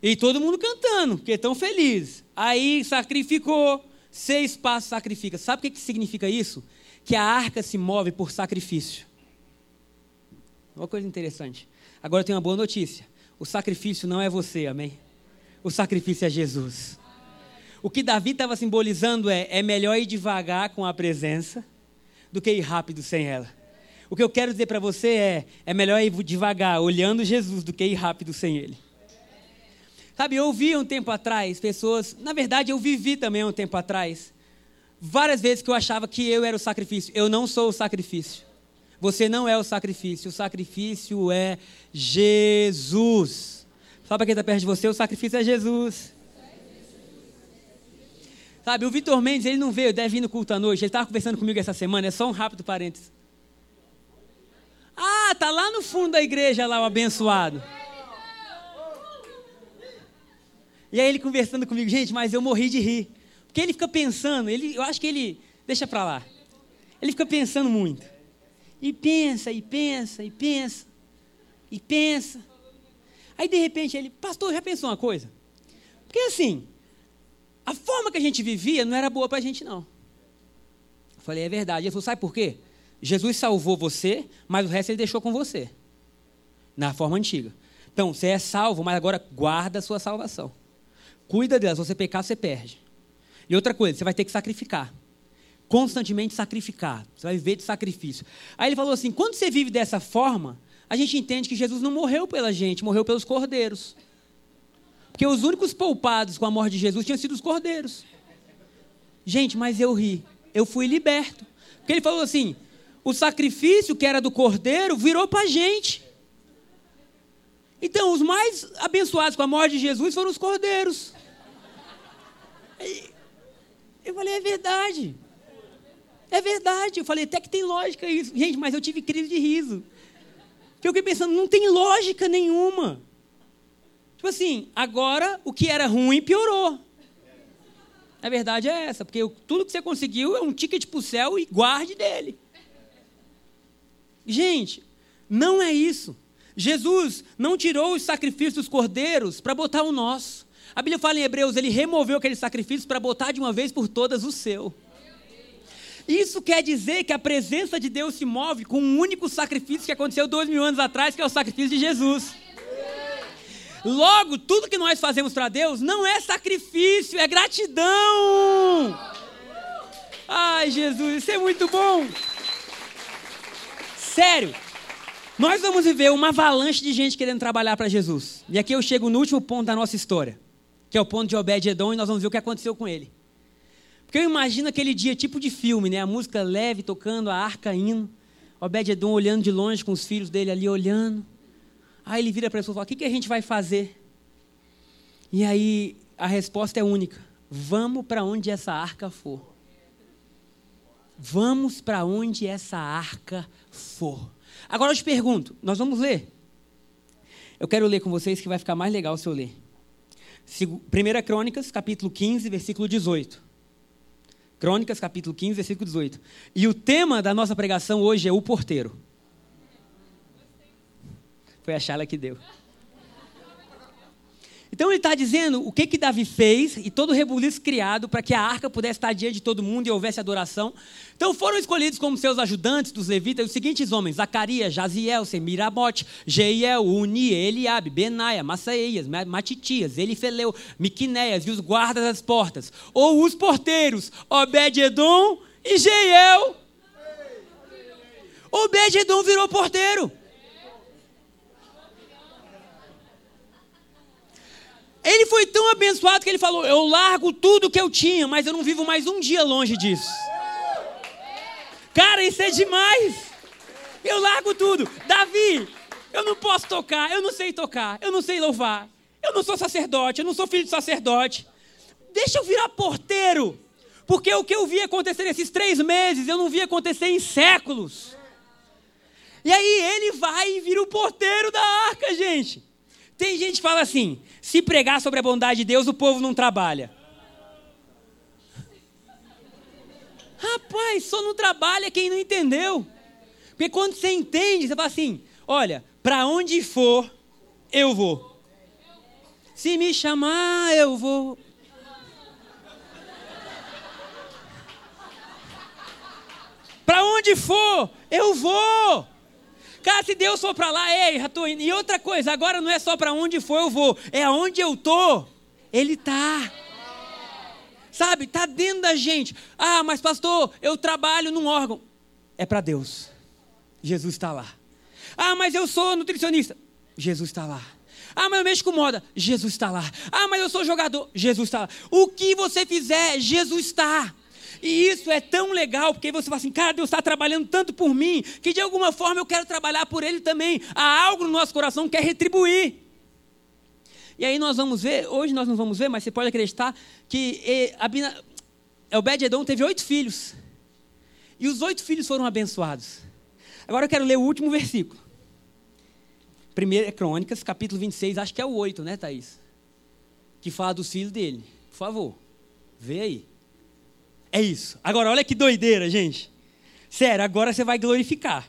E todo mundo cantando, porque estão felizes. Aí sacrificou, seis passos sacrifica. Sabe o que significa isso? Que a arca se move por sacrifício. Uma coisa interessante. Agora tem uma boa notícia. O sacrifício não é você, amém? O sacrifício é Jesus. O que Davi estava simbolizando é: é melhor ir devagar com a presença do que ir rápido sem ela. O que eu quero dizer para você é: é melhor ir devagar olhando Jesus do que ir rápido sem ele. Sabe, eu ouvi um tempo atrás pessoas, na verdade eu vivi também um tempo atrás, várias vezes que eu achava que eu era o sacrifício. Eu não sou o sacrifício. Você não é o sacrifício, o sacrifício é Jesus. Sabe quem está perto de você? O sacrifício é Jesus. Sabe, o Vitor Mendes, ele não veio, deve vir no culto à noite. Ele estava conversando comigo essa semana, é só um rápido parênteses. Ah, tá lá no fundo da igreja, lá o abençoado. E aí ele conversando comigo, gente, mas eu morri de rir. Porque ele fica pensando, ele, eu acho que ele, deixa para lá. Ele fica pensando muito. E pensa, e pensa, e pensa, e pensa. Aí de repente ele, pastor, já pensou uma coisa? Porque assim, a forma que a gente vivia não era boa para a gente, não. Eu falei, é verdade. Ele falou, sabe por quê? Jesus salvou você, mas o resto ele deixou com você. Na forma antiga. Então, você é salvo, mas agora guarda a sua salvação. Cuida dela. Se você pecar, você perde. E outra coisa, você vai ter que sacrificar constantemente sacrificar. Você vai viver de sacrifício. Aí ele falou assim: quando você vive dessa forma, a gente entende que Jesus não morreu pela gente, morreu pelos cordeiros. Porque os únicos poupados com a morte de Jesus tinham sido os cordeiros. Gente, mas eu ri. Eu fui liberto. Porque ele falou assim: o sacrifício que era do cordeiro virou para a gente. Então, os mais abençoados com a morte de Jesus foram os cordeiros. Eu falei, é verdade. É verdade. Eu falei, até que tem lógica isso. Gente, mas eu tive crise de riso. Porque eu fiquei pensando, não tem lógica nenhuma. Tipo assim, agora o que era ruim piorou. A verdade é essa, porque tudo que você conseguiu é um ticket para o céu e guarde dele. Gente, não é isso. Jesus não tirou os sacrifícios dos cordeiros para botar o nosso. A Bíblia fala em Hebreus, ele removeu aqueles sacrifícios para botar de uma vez por todas o seu. Isso quer dizer que a presença de Deus se move com um único sacrifício que aconteceu dois mil anos atrás, que é o sacrifício de Jesus. Logo, tudo que nós fazemos para Deus não é sacrifício, é gratidão. Ai, Jesus, isso é muito bom. Sério, nós vamos viver uma avalanche de gente querendo trabalhar para Jesus. E aqui eu chego no último ponto da nossa história, que é o ponto de Obed-Edom, e nós vamos ver o que aconteceu com ele. Porque eu imagino aquele dia tipo de filme, né? A música leve tocando, a arca indo. Obed-Edom olhando de longe com os filhos dele ali olhando. Aí ele vira para a pessoa e fala: O que, que a gente vai fazer? E aí a resposta é única: Vamos para onde essa arca for. Vamos para onde essa arca for. Agora eu te pergunto: Nós vamos ler? Eu quero ler com vocês que vai ficar mais legal se eu ler. 1 Crônicas, capítulo 15, versículo 18. Crônicas, capítulo 15, versículo 18. E o tema da nossa pregação hoje é o porteiro. Foi a chala que deu. Então ele está dizendo o que que Davi fez e todo o rebuliço criado para que a arca pudesse estar diante de todo mundo e houvesse adoração. Então foram escolhidos como seus ajudantes dos levitas os seguintes homens: Zacarias, Jaziel, Semirabote, Jeiel, Uni, Eliabe, Benaia, Massaeias, Matitias, Elifeleu, Miquinéias e os guardas das portas. Ou os porteiros, Obed-Edom e Jeiel. Obed-Edom virou porteiro. Ele foi tão abençoado que ele falou: Eu largo tudo que eu tinha, mas eu não vivo mais um dia longe disso. Cara, isso é demais. Eu largo tudo. Davi, eu não posso tocar, eu não sei tocar, eu não sei louvar, eu não sou sacerdote, eu não sou filho de sacerdote. Deixa eu virar porteiro. Porque o que eu vi acontecer nesses três meses, eu não vi acontecer em séculos. E aí ele vai e vira o porteiro da arca, gente. Tem gente que fala assim: se pregar sobre a bondade de Deus, o povo não trabalha. Rapaz, só não trabalha quem não entendeu. Porque quando você entende, você fala assim: olha, para onde for, eu vou. Se me chamar, eu vou. Para onde for, eu vou. Cara, se Deus for para lá, ei, já tô indo. E outra coisa, agora não é só para onde for eu vou, é aonde eu tô, Ele tá. Sabe, tá dentro da gente. Ah, mas pastor, eu trabalho num órgão. É para Deus. Jesus está lá. Ah, mas eu sou nutricionista. Jesus está lá. Ah, mas eu mexo com moda. Jesus está lá. Ah, mas eu sou jogador. Jesus está lá. O que você fizer, Jesus está. E isso é tão legal, porque você fala assim, cara, Deus está trabalhando tanto por mim, que de alguma forma eu quero trabalhar por Ele também. Há algo no nosso coração que quer retribuir. E aí nós vamos ver, hoje nós não vamos ver, mas você pode acreditar que Obed-Edom teve oito filhos. E os oito filhos foram abençoados. Agora eu quero ler o último versículo. Primeiro é Crônicas, capítulo 26, acho que é o 8, né, Thaís? Que fala dos filhos dele. Por favor, vê aí. É isso. Agora, olha que doideira, gente. Sério, agora você vai glorificar.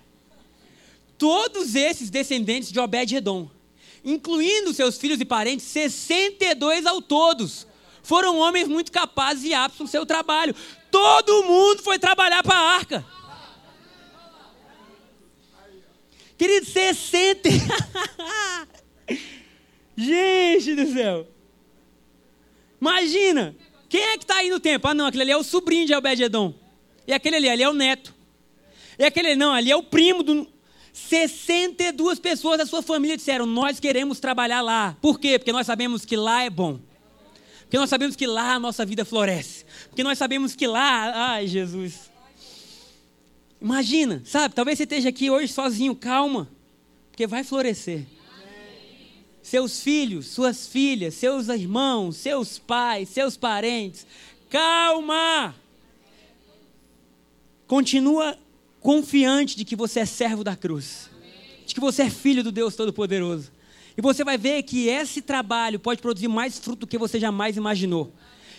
Todos esses descendentes de Obed-Edom, incluindo seus filhos e parentes, 62 ao todos, foram homens muito capazes e aptos no seu trabalho. Todo mundo foi trabalhar para a arca. Querido, 60. Gente do céu. Imagina. Quem é que está aí no tempo? Ah, não, aquele ali é o sobrinho de Obed-Edom. E aquele ali, ali é o neto. E aquele ali, não, ali é o primo do. 62 pessoas da sua família disseram: Nós queremos trabalhar lá. Por quê? Porque nós sabemos que lá é bom. Porque nós sabemos que lá a nossa vida floresce. Porque nós sabemos que lá. Ai, Jesus. Imagina, sabe? Talvez você esteja aqui hoje sozinho, calma. Porque vai florescer seus filhos, suas filhas, seus irmãos, seus pais, seus parentes. Calma! Continua confiante de que você é servo da cruz, de que você é filho do Deus Todo-Poderoso. E você vai ver que esse trabalho pode produzir mais fruto do que você jamais imaginou.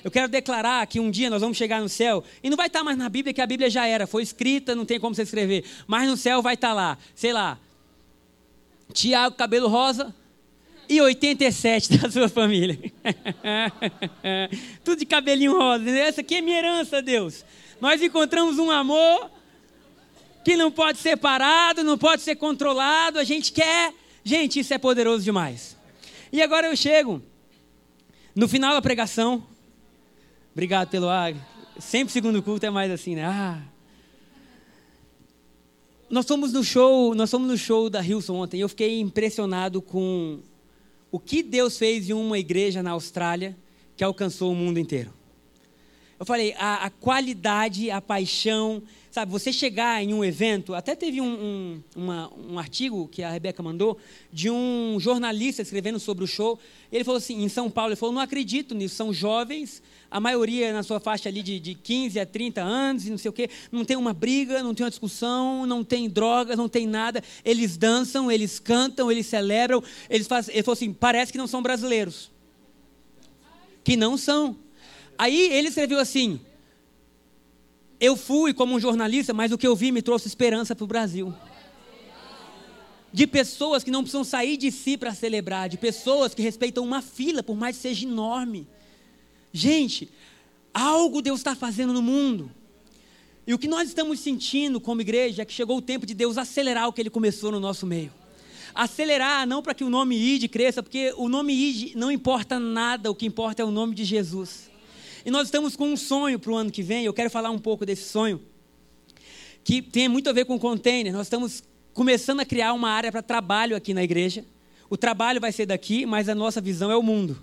Eu quero declarar que um dia nós vamos chegar no céu, e não vai estar mais na Bíblia, que a Bíblia já era, foi escrita, não tem como você escrever, mas no céu vai estar lá, sei lá, Tiago, cabelo rosa, e 87 da sua família. Tudo de cabelinho rosa. Essa aqui é minha herança, Deus. Nós encontramos um amor que não pode ser parado, não pode ser controlado. A gente quer. Gente, isso é poderoso demais. E agora eu chego no final da pregação. Obrigado pelo ar. Sempre segundo culto é mais assim, né? Ah. Nós fomos no show, nós fomos no show da Hilson ontem. E eu fiquei impressionado com o que Deus fez em uma igreja na Austrália que alcançou o mundo inteiro. Eu falei, a, a qualidade, a paixão, sabe, você chegar em um evento, até teve um, um, uma, um artigo que a Rebeca mandou, de um jornalista escrevendo sobre o show, ele falou assim, em São Paulo, ele falou, não acredito nisso, são jovens, a maioria na sua faixa ali de, de 15 a 30 anos, e não sei o quê, não tem uma briga, não tem uma discussão, não tem drogas, não tem nada. Eles dançam, eles cantam, eles celebram. Eles fazem, ele falou assim: parece que não são brasileiros. Que não são. Aí ele escreveu assim: eu fui como um jornalista, mas o que eu vi me trouxe esperança para o Brasil. de pessoas que não precisam sair de si para celebrar, de pessoas que respeitam uma fila, por mais que seja enorme. Gente, algo Deus está fazendo no mundo. E o que nós estamos sentindo como igreja é que chegou o tempo de Deus acelerar o que Ele começou no nosso meio. Acelerar, não para que o nome ID cresça, porque o nome ID não importa nada, o que importa é o nome de Jesus. E nós estamos com um sonho para o ano que vem, eu quero falar um pouco desse sonho, que tem muito a ver com container. Nós estamos começando a criar uma área para trabalho aqui na igreja. O trabalho vai ser daqui, mas a nossa visão é o mundo.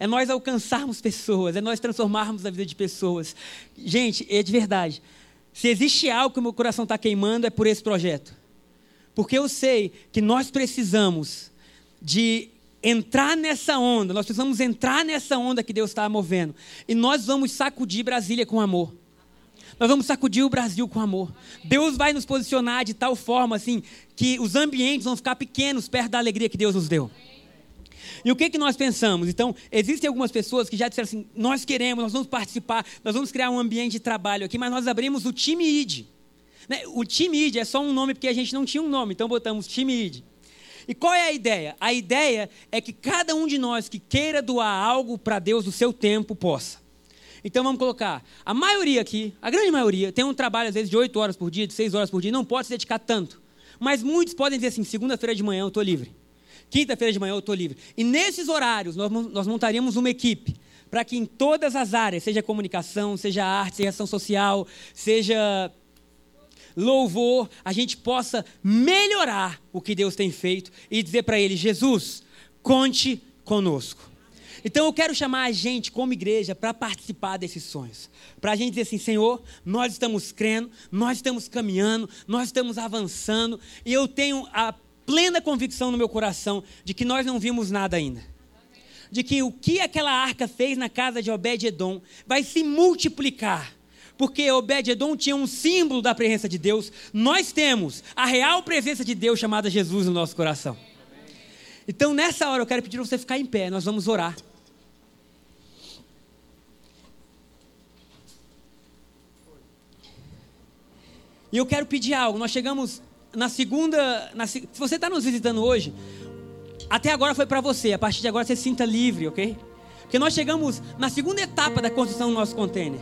É nós alcançarmos pessoas, é nós transformarmos a vida de pessoas. Gente, é de verdade. Se existe algo que o meu coração está queimando, é por esse projeto. Porque eu sei que nós precisamos de entrar nessa onda, nós precisamos entrar nessa onda que Deus está movendo. E nós vamos sacudir Brasília com amor. Nós vamos sacudir o Brasil com amor. Deus vai nos posicionar de tal forma assim que os ambientes vão ficar pequenos perto da alegria que Deus nos deu. E o que, que nós pensamos? Então, existem algumas pessoas que já disseram assim: nós queremos, nós vamos participar, nós vamos criar um ambiente de trabalho aqui, mas nós abrimos o time ID. Né? O time ID é só um nome porque a gente não tinha um nome, então botamos time ID. E qual é a ideia? A ideia é que cada um de nós que queira doar algo para Deus do seu tempo possa. Então vamos colocar, a maioria aqui, a grande maioria, tem um trabalho às vezes de 8 horas por dia, de 6 horas por dia, não pode se dedicar tanto. Mas muitos podem dizer assim, segunda-feira de manhã eu estou livre. Quinta-feira de manhã eu estou livre. E nesses horários nós, nós montaríamos uma equipe para que em todas as áreas, seja comunicação, seja arte, seja ação social, seja louvor, a gente possa melhorar o que Deus tem feito e dizer para Ele: Jesus, conte conosco. Então eu quero chamar a gente como igreja para participar desses sonhos. Para a gente dizer assim, Senhor, nós estamos crendo, nós estamos caminhando, nós estamos avançando, e eu tenho a plena convicção no meu coração de que nós não vimos nada ainda. De que o que aquela arca fez na casa de Obed-Edom vai se multiplicar. Porque Obed-Edom tinha um símbolo da presença de Deus, nós temos a real presença de Deus chamada Jesus no nosso coração. Então, nessa hora, eu quero pedir para você ficar em pé, nós vamos orar. E eu quero pedir algo. Nós chegamos na segunda. Na, se você está nos visitando hoje, até agora foi para você. A partir de agora você se sinta livre, ok? Porque nós chegamos na segunda etapa da construção do nosso container.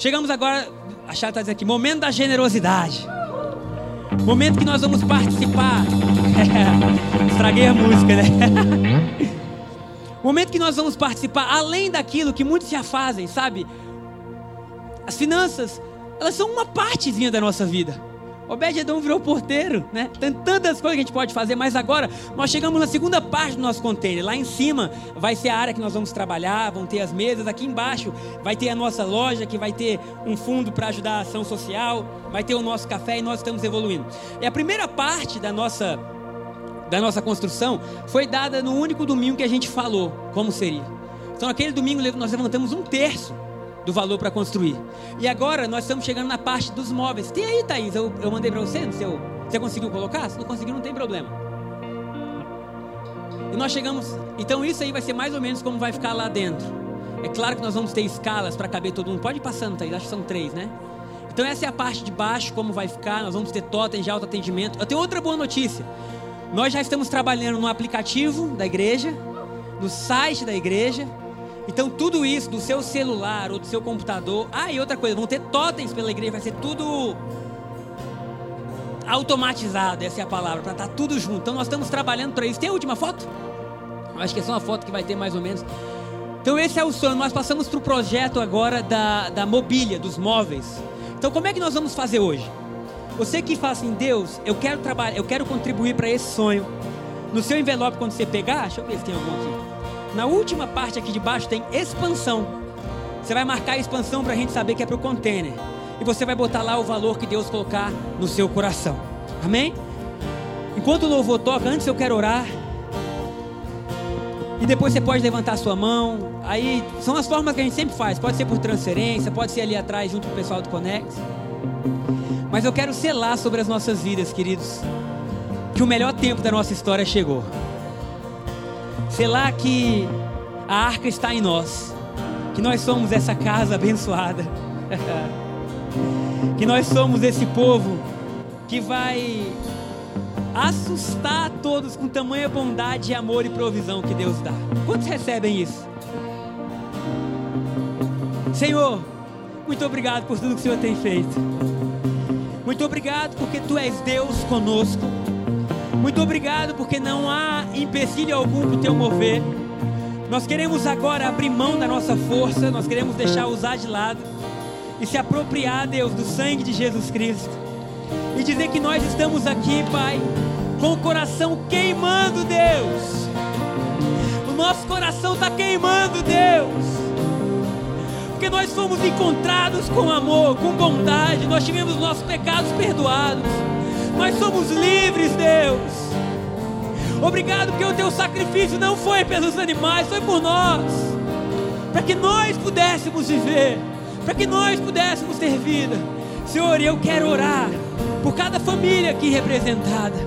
Chegamos agora. A chata está dizendo aqui: momento da generosidade. Momento que nós vamos participar. Estraguei a música, né? momento que nós vamos participar, além daquilo que muitos já fazem, sabe? As finanças elas são uma partezinha da nossa vida. Obed-Edom virou porteiro, né? Tem tantas coisas que a gente pode fazer, mas agora nós chegamos na segunda parte do nosso container. Lá em cima vai ser a área que nós vamos trabalhar, vão ter as mesas. Aqui embaixo vai ter a nossa loja, que vai ter um fundo para ajudar a ação social, vai ter o nosso café e nós estamos evoluindo. E a primeira parte da nossa, da nossa construção foi dada no único domingo que a gente falou como seria. Então, naquele domingo nós levantamos um terço do valor para construir. E agora nós estamos chegando na parte dos móveis. Tem aí, Thaís, eu, eu mandei para você. Você conseguiu colocar? Se não conseguiu, não tem problema. E nós chegamos. Então isso aí vai ser mais ou menos como vai ficar lá dentro. É claro que nós vamos ter escalas para caber todo mundo. Pode ir passando, Thaís, acho que são três, né? Então essa é a parte de baixo, como vai ficar. Nós vamos ter totem de autoatendimento. Eu tenho outra boa notícia. Nós já estamos trabalhando no aplicativo da igreja, no site da igreja então, tudo isso do seu celular ou do seu computador. Ah, e outra coisa, vão ter totens pela igreja, vai ser tudo automatizado, essa é a palavra, para estar tá tudo junto. Então, nós estamos trabalhando para isso. Tem a última foto? Acho que é só uma foto que vai ter mais ou menos. Então, esse é o sonho. Nós passamos para o projeto agora da, da mobília, dos móveis. Então, como é que nós vamos fazer hoje? Você que fala assim, Deus, eu quero trabalhar, eu quero contribuir para esse sonho. No seu envelope, quando você pegar, deixa eu ver se tem algum aqui. Na última parte aqui de baixo tem expansão. Você vai marcar a expansão para a gente saber que é para o container. E você vai botar lá o valor que Deus colocar no seu coração. Amém? Enquanto o louvor toca, antes eu quero orar. E depois você pode levantar sua mão. Aí são as formas que a gente sempre faz. Pode ser por transferência, pode ser ali atrás junto com o pessoal do Conex. Mas eu quero selar sobre as nossas vidas, queridos, que o melhor tempo da nossa história chegou. Sei lá que a arca está em nós, que nós somos essa casa abençoada, que nós somos esse povo que vai assustar todos com tamanha bondade, amor e provisão que Deus dá. Quantos recebem isso? Senhor, muito obrigado por tudo que o Senhor tem feito. Muito obrigado porque Tu és Deus conosco. Muito obrigado porque não há empecilho algum para o Teu mover. Nós queremos agora abrir mão da nossa força, nós queremos deixar usar de lado e se apropriar, Deus, do sangue de Jesus Cristo. E dizer que nós estamos aqui, Pai, com o coração queimando, Deus. O nosso coração está queimando, Deus. Porque nós fomos encontrados com amor, com bondade, nós tivemos nossos pecados perdoados. Nós somos livres, Deus. Obrigado porque o teu sacrifício não foi pelos animais, foi por nós. Para que nós pudéssemos viver, para que nós pudéssemos ter vida. Senhor, eu quero orar por cada família aqui representada.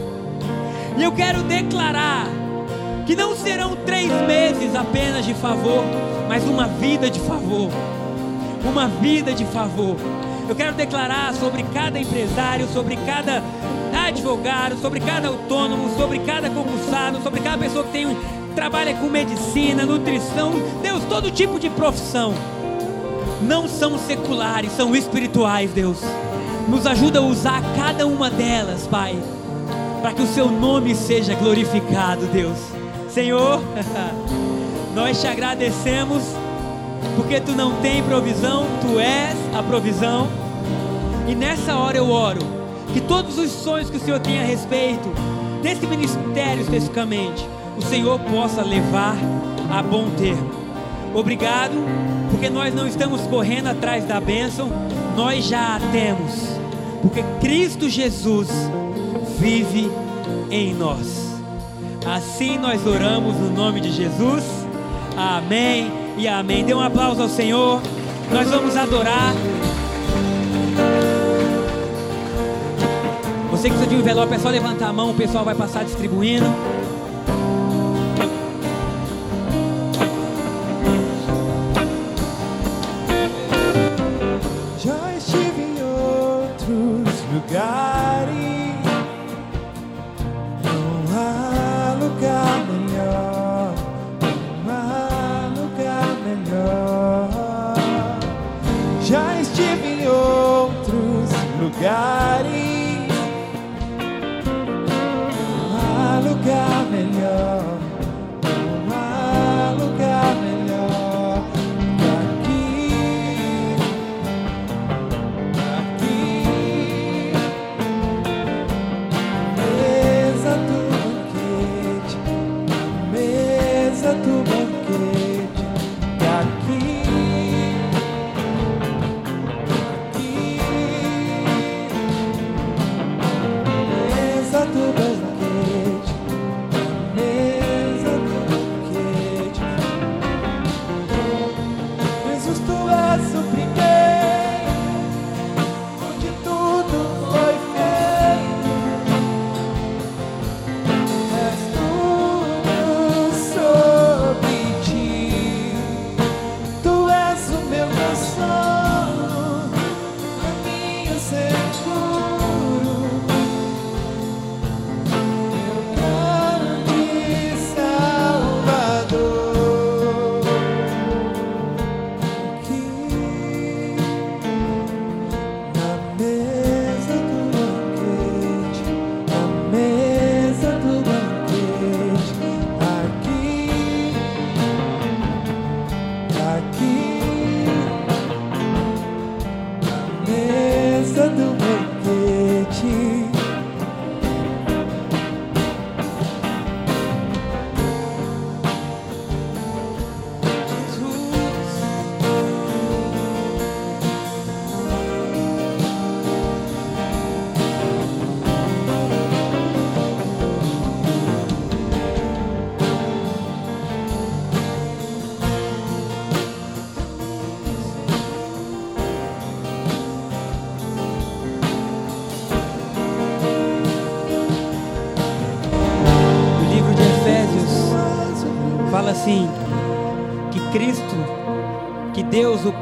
E eu quero declarar que não serão três meses apenas de favor, mas uma vida de favor. Uma vida de favor. Eu quero declarar sobre cada empresário, sobre cada advogado, sobre cada autônomo, sobre cada concursado, sobre cada pessoa que tem, trabalha com medicina, nutrição, Deus, todo tipo de profissão. Não são seculares, são espirituais, Deus. Nos ajuda a usar cada uma delas, Pai, para que o Seu nome seja glorificado, Deus. Senhor, nós te agradecemos, porque Tu não tem provisão, Tu és a provisão. E nessa hora eu oro que todos os sonhos que o Senhor tem a respeito desse ministério especificamente, o Senhor possa levar a bom termo. Obrigado, porque nós não estamos correndo atrás da bênção, nós já a temos, porque Cristo Jesus vive em nós. Assim nós oramos no nome de Jesus. Amém e amém. Dê um aplauso ao Senhor. Nós vamos adorar. Você que precisa de um envelope, é só levantar a mão, o pessoal vai passar distribuindo.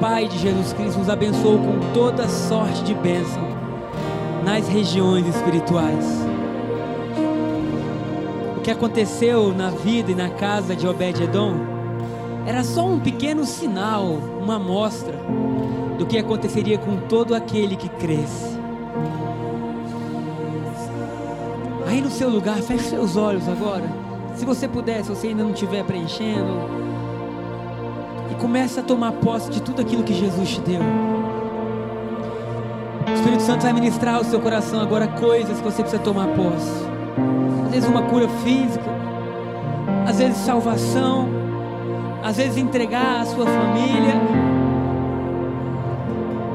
Pai de Jesus Cristo, nos abençoou com toda sorte de bênção nas regiões espirituais. o que aconteceu na vida e na casa de Obed-Edom era só um pequeno sinal, uma amostra do que aconteceria com todo aquele que cresce. Aí no seu lugar, feche seus olhos agora. Se você puder, se você ainda não estiver preenchendo, e comece a tomar posse de tudo aquilo que Jesus te deu. O Espírito Santo vai ministrar ao seu coração agora coisas que você precisa tomar posse. Às vezes uma cura física, às vezes salvação, às vezes entregar a sua família.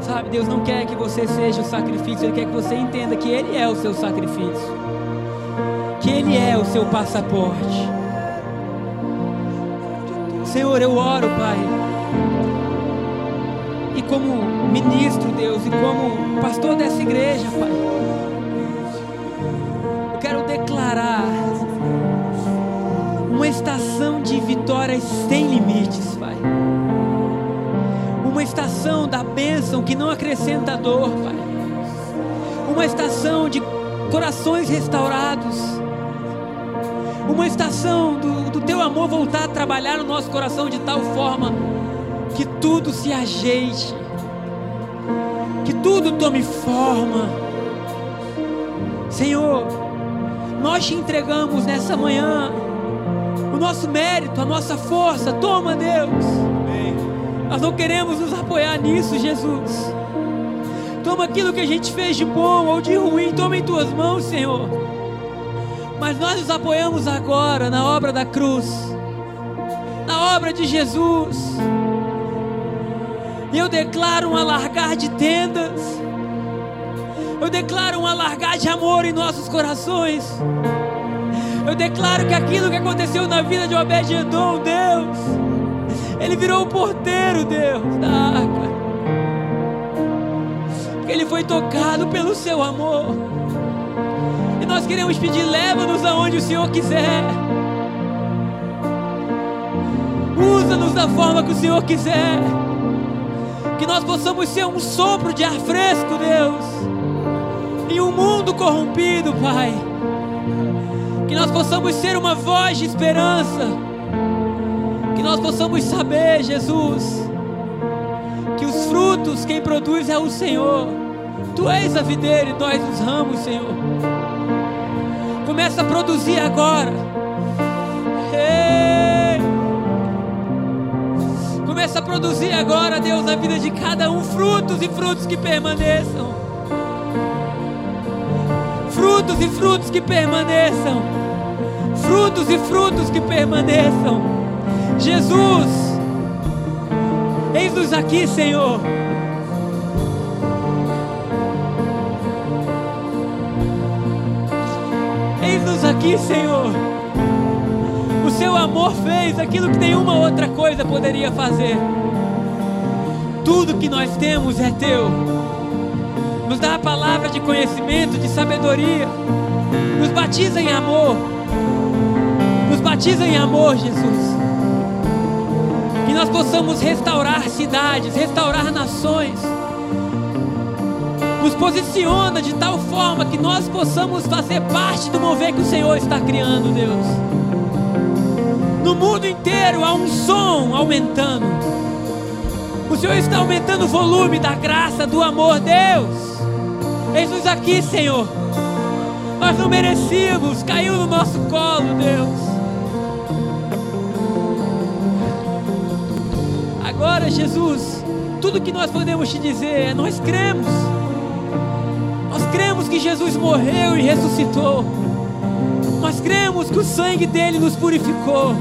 Sabe, Deus não quer que você seja o sacrifício, Ele quer que você entenda que Ele é o seu sacrifício, que Ele é o seu passaporte. Senhor, eu oro, Pai, e como ministro, Deus, e como pastor dessa igreja, Pai, eu quero declarar uma estação de vitórias sem limites, Pai. Uma estação da bênção que não acrescenta dor, Pai. Uma estação de corações restaurados. Uma estação do, do teu amor voltar a trabalhar no nosso coração de tal forma que tudo se ajeite, que tudo tome forma. Senhor, nós te entregamos nessa manhã o nosso mérito, a nossa força. Toma, Deus. Nós não queremos nos apoiar nisso, Jesus. Toma aquilo que a gente fez de bom ou de ruim, toma em tuas mãos, Senhor. Mas nós nos apoiamos agora na obra da cruz, na obra de Jesus. E eu declaro um alargar de tendas. Eu declaro um alargar de amor em nossos corações. Eu declaro que aquilo que aconteceu na vida de Obed-Edom, Deus, ele virou o porteiro, Deus, da arca. Porque ele foi tocado pelo seu amor. E nós queremos pedir, leva-nos aonde o Senhor quiser. Usa-nos da forma que o Senhor quiser. Que nós possamos ser um sopro de ar fresco, Deus. Em um mundo corrompido, Pai. Que nós possamos ser uma voz de esperança. Que nós possamos saber, Jesus, que os frutos quem produz é o Senhor. Tu és a videira e nós os ramos, Senhor. Começa a produzir agora. Ei! Começa a produzir agora, Deus, na vida de cada um frutos e frutos que permaneçam. Frutos e frutos que permaneçam. Frutos e frutos que permaneçam. Jesus, eis-nos aqui, Senhor. Eis-nos aqui, Senhor. O seu amor fez aquilo que nenhuma outra coisa poderia fazer. Tudo que nós temos é teu. Nos dá a palavra de conhecimento, de sabedoria. Nos batiza em amor. Nos batiza em amor, Jesus. Que nós possamos restaurar cidades, restaurar nações. Posiciona de tal forma que nós possamos fazer parte do mover que o Senhor está criando, Deus. No mundo inteiro há um som aumentando. O Senhor está aumentando o volume da graça, do amor, Deus. Eis-nos aqui, Senhor. Nós não merecíamos, caiu no nosso colo, Deus. Agora, Jesus, tudo que nós podemos te dizer é: nós cremos. Cremos que Jesus morreu e ressuscitou. Nós cremos que o sangue dele nos purificou.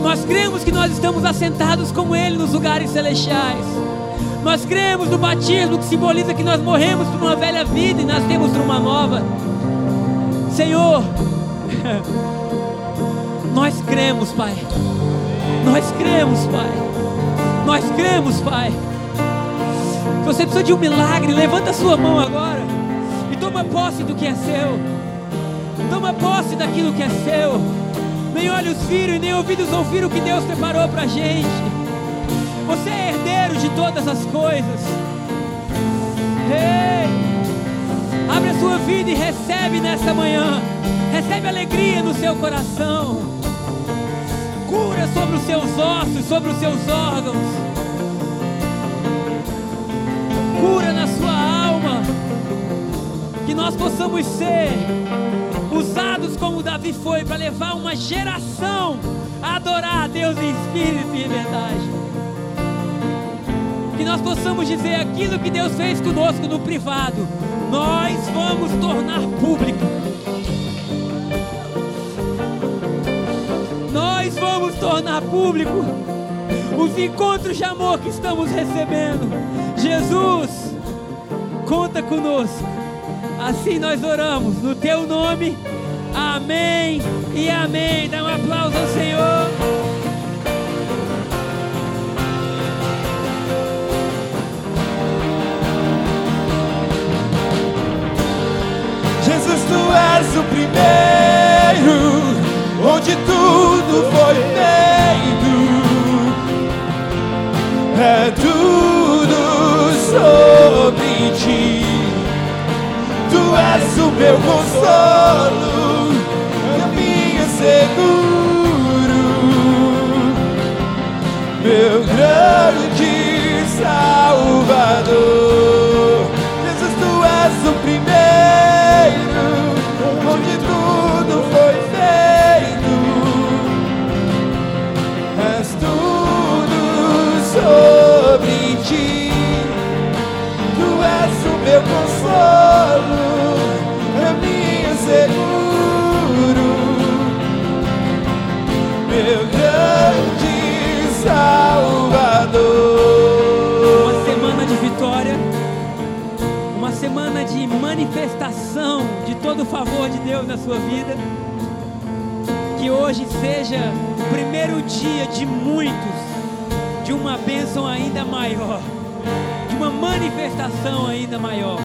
Nós cremos que nós estamos assentados com ele nos lugares celestiais. Nós cremos no batismo que simboliza que nós morremos para uma velha vida e nascemos para uma nova. Senhor, nós cremos, Pai. Nós cremos, Pai. Nós cremos, Pai. Se você precisa de um milagre, levanta a sua mão agora toma posse do que é seu. Toma posse daquilo que é seu. Nem olhos viram e nem ouvidos ouviram o que Deus preparou para a gente. Você é herdeiro de todas as coisas. Ei! Abre a sua vida e recebe nessa manhã. Recebe alegria no seu coração. Cura sobre os seus ossos, sobre os seus órgãos. Cura na sua. Que nós possamos ser usados como Davi foi para levar uma geração a adorar a Deus em espírito e em verdade. Que nós possamos dizer aquilo que Deus fez conosco no privado, nós vamos tornar público. Nós vamos tornar público os encontros de amor que estamos recebendo. Jesus, conta conosco. Assim nós oramos no teu nome. Amém e amém. Dá um aplauso ao Senhor. Jesus, tu és o primeiro, onde tudo foi feito. É tudo sobre és o meu consolo, caminho seguro, meu grande Salvador. Jesus, tu és o primeiro, onde tudo foi feito. És tudo sobre ti. Tu és o meu consolo, Salvador. Uma semana de vitória, uma semana de manifestação de todo o favor de Deus na sua vida. Que hoje seja o primeiro dia de muitos, de uma bênção ainda maior, de uma manifestação ainda maior.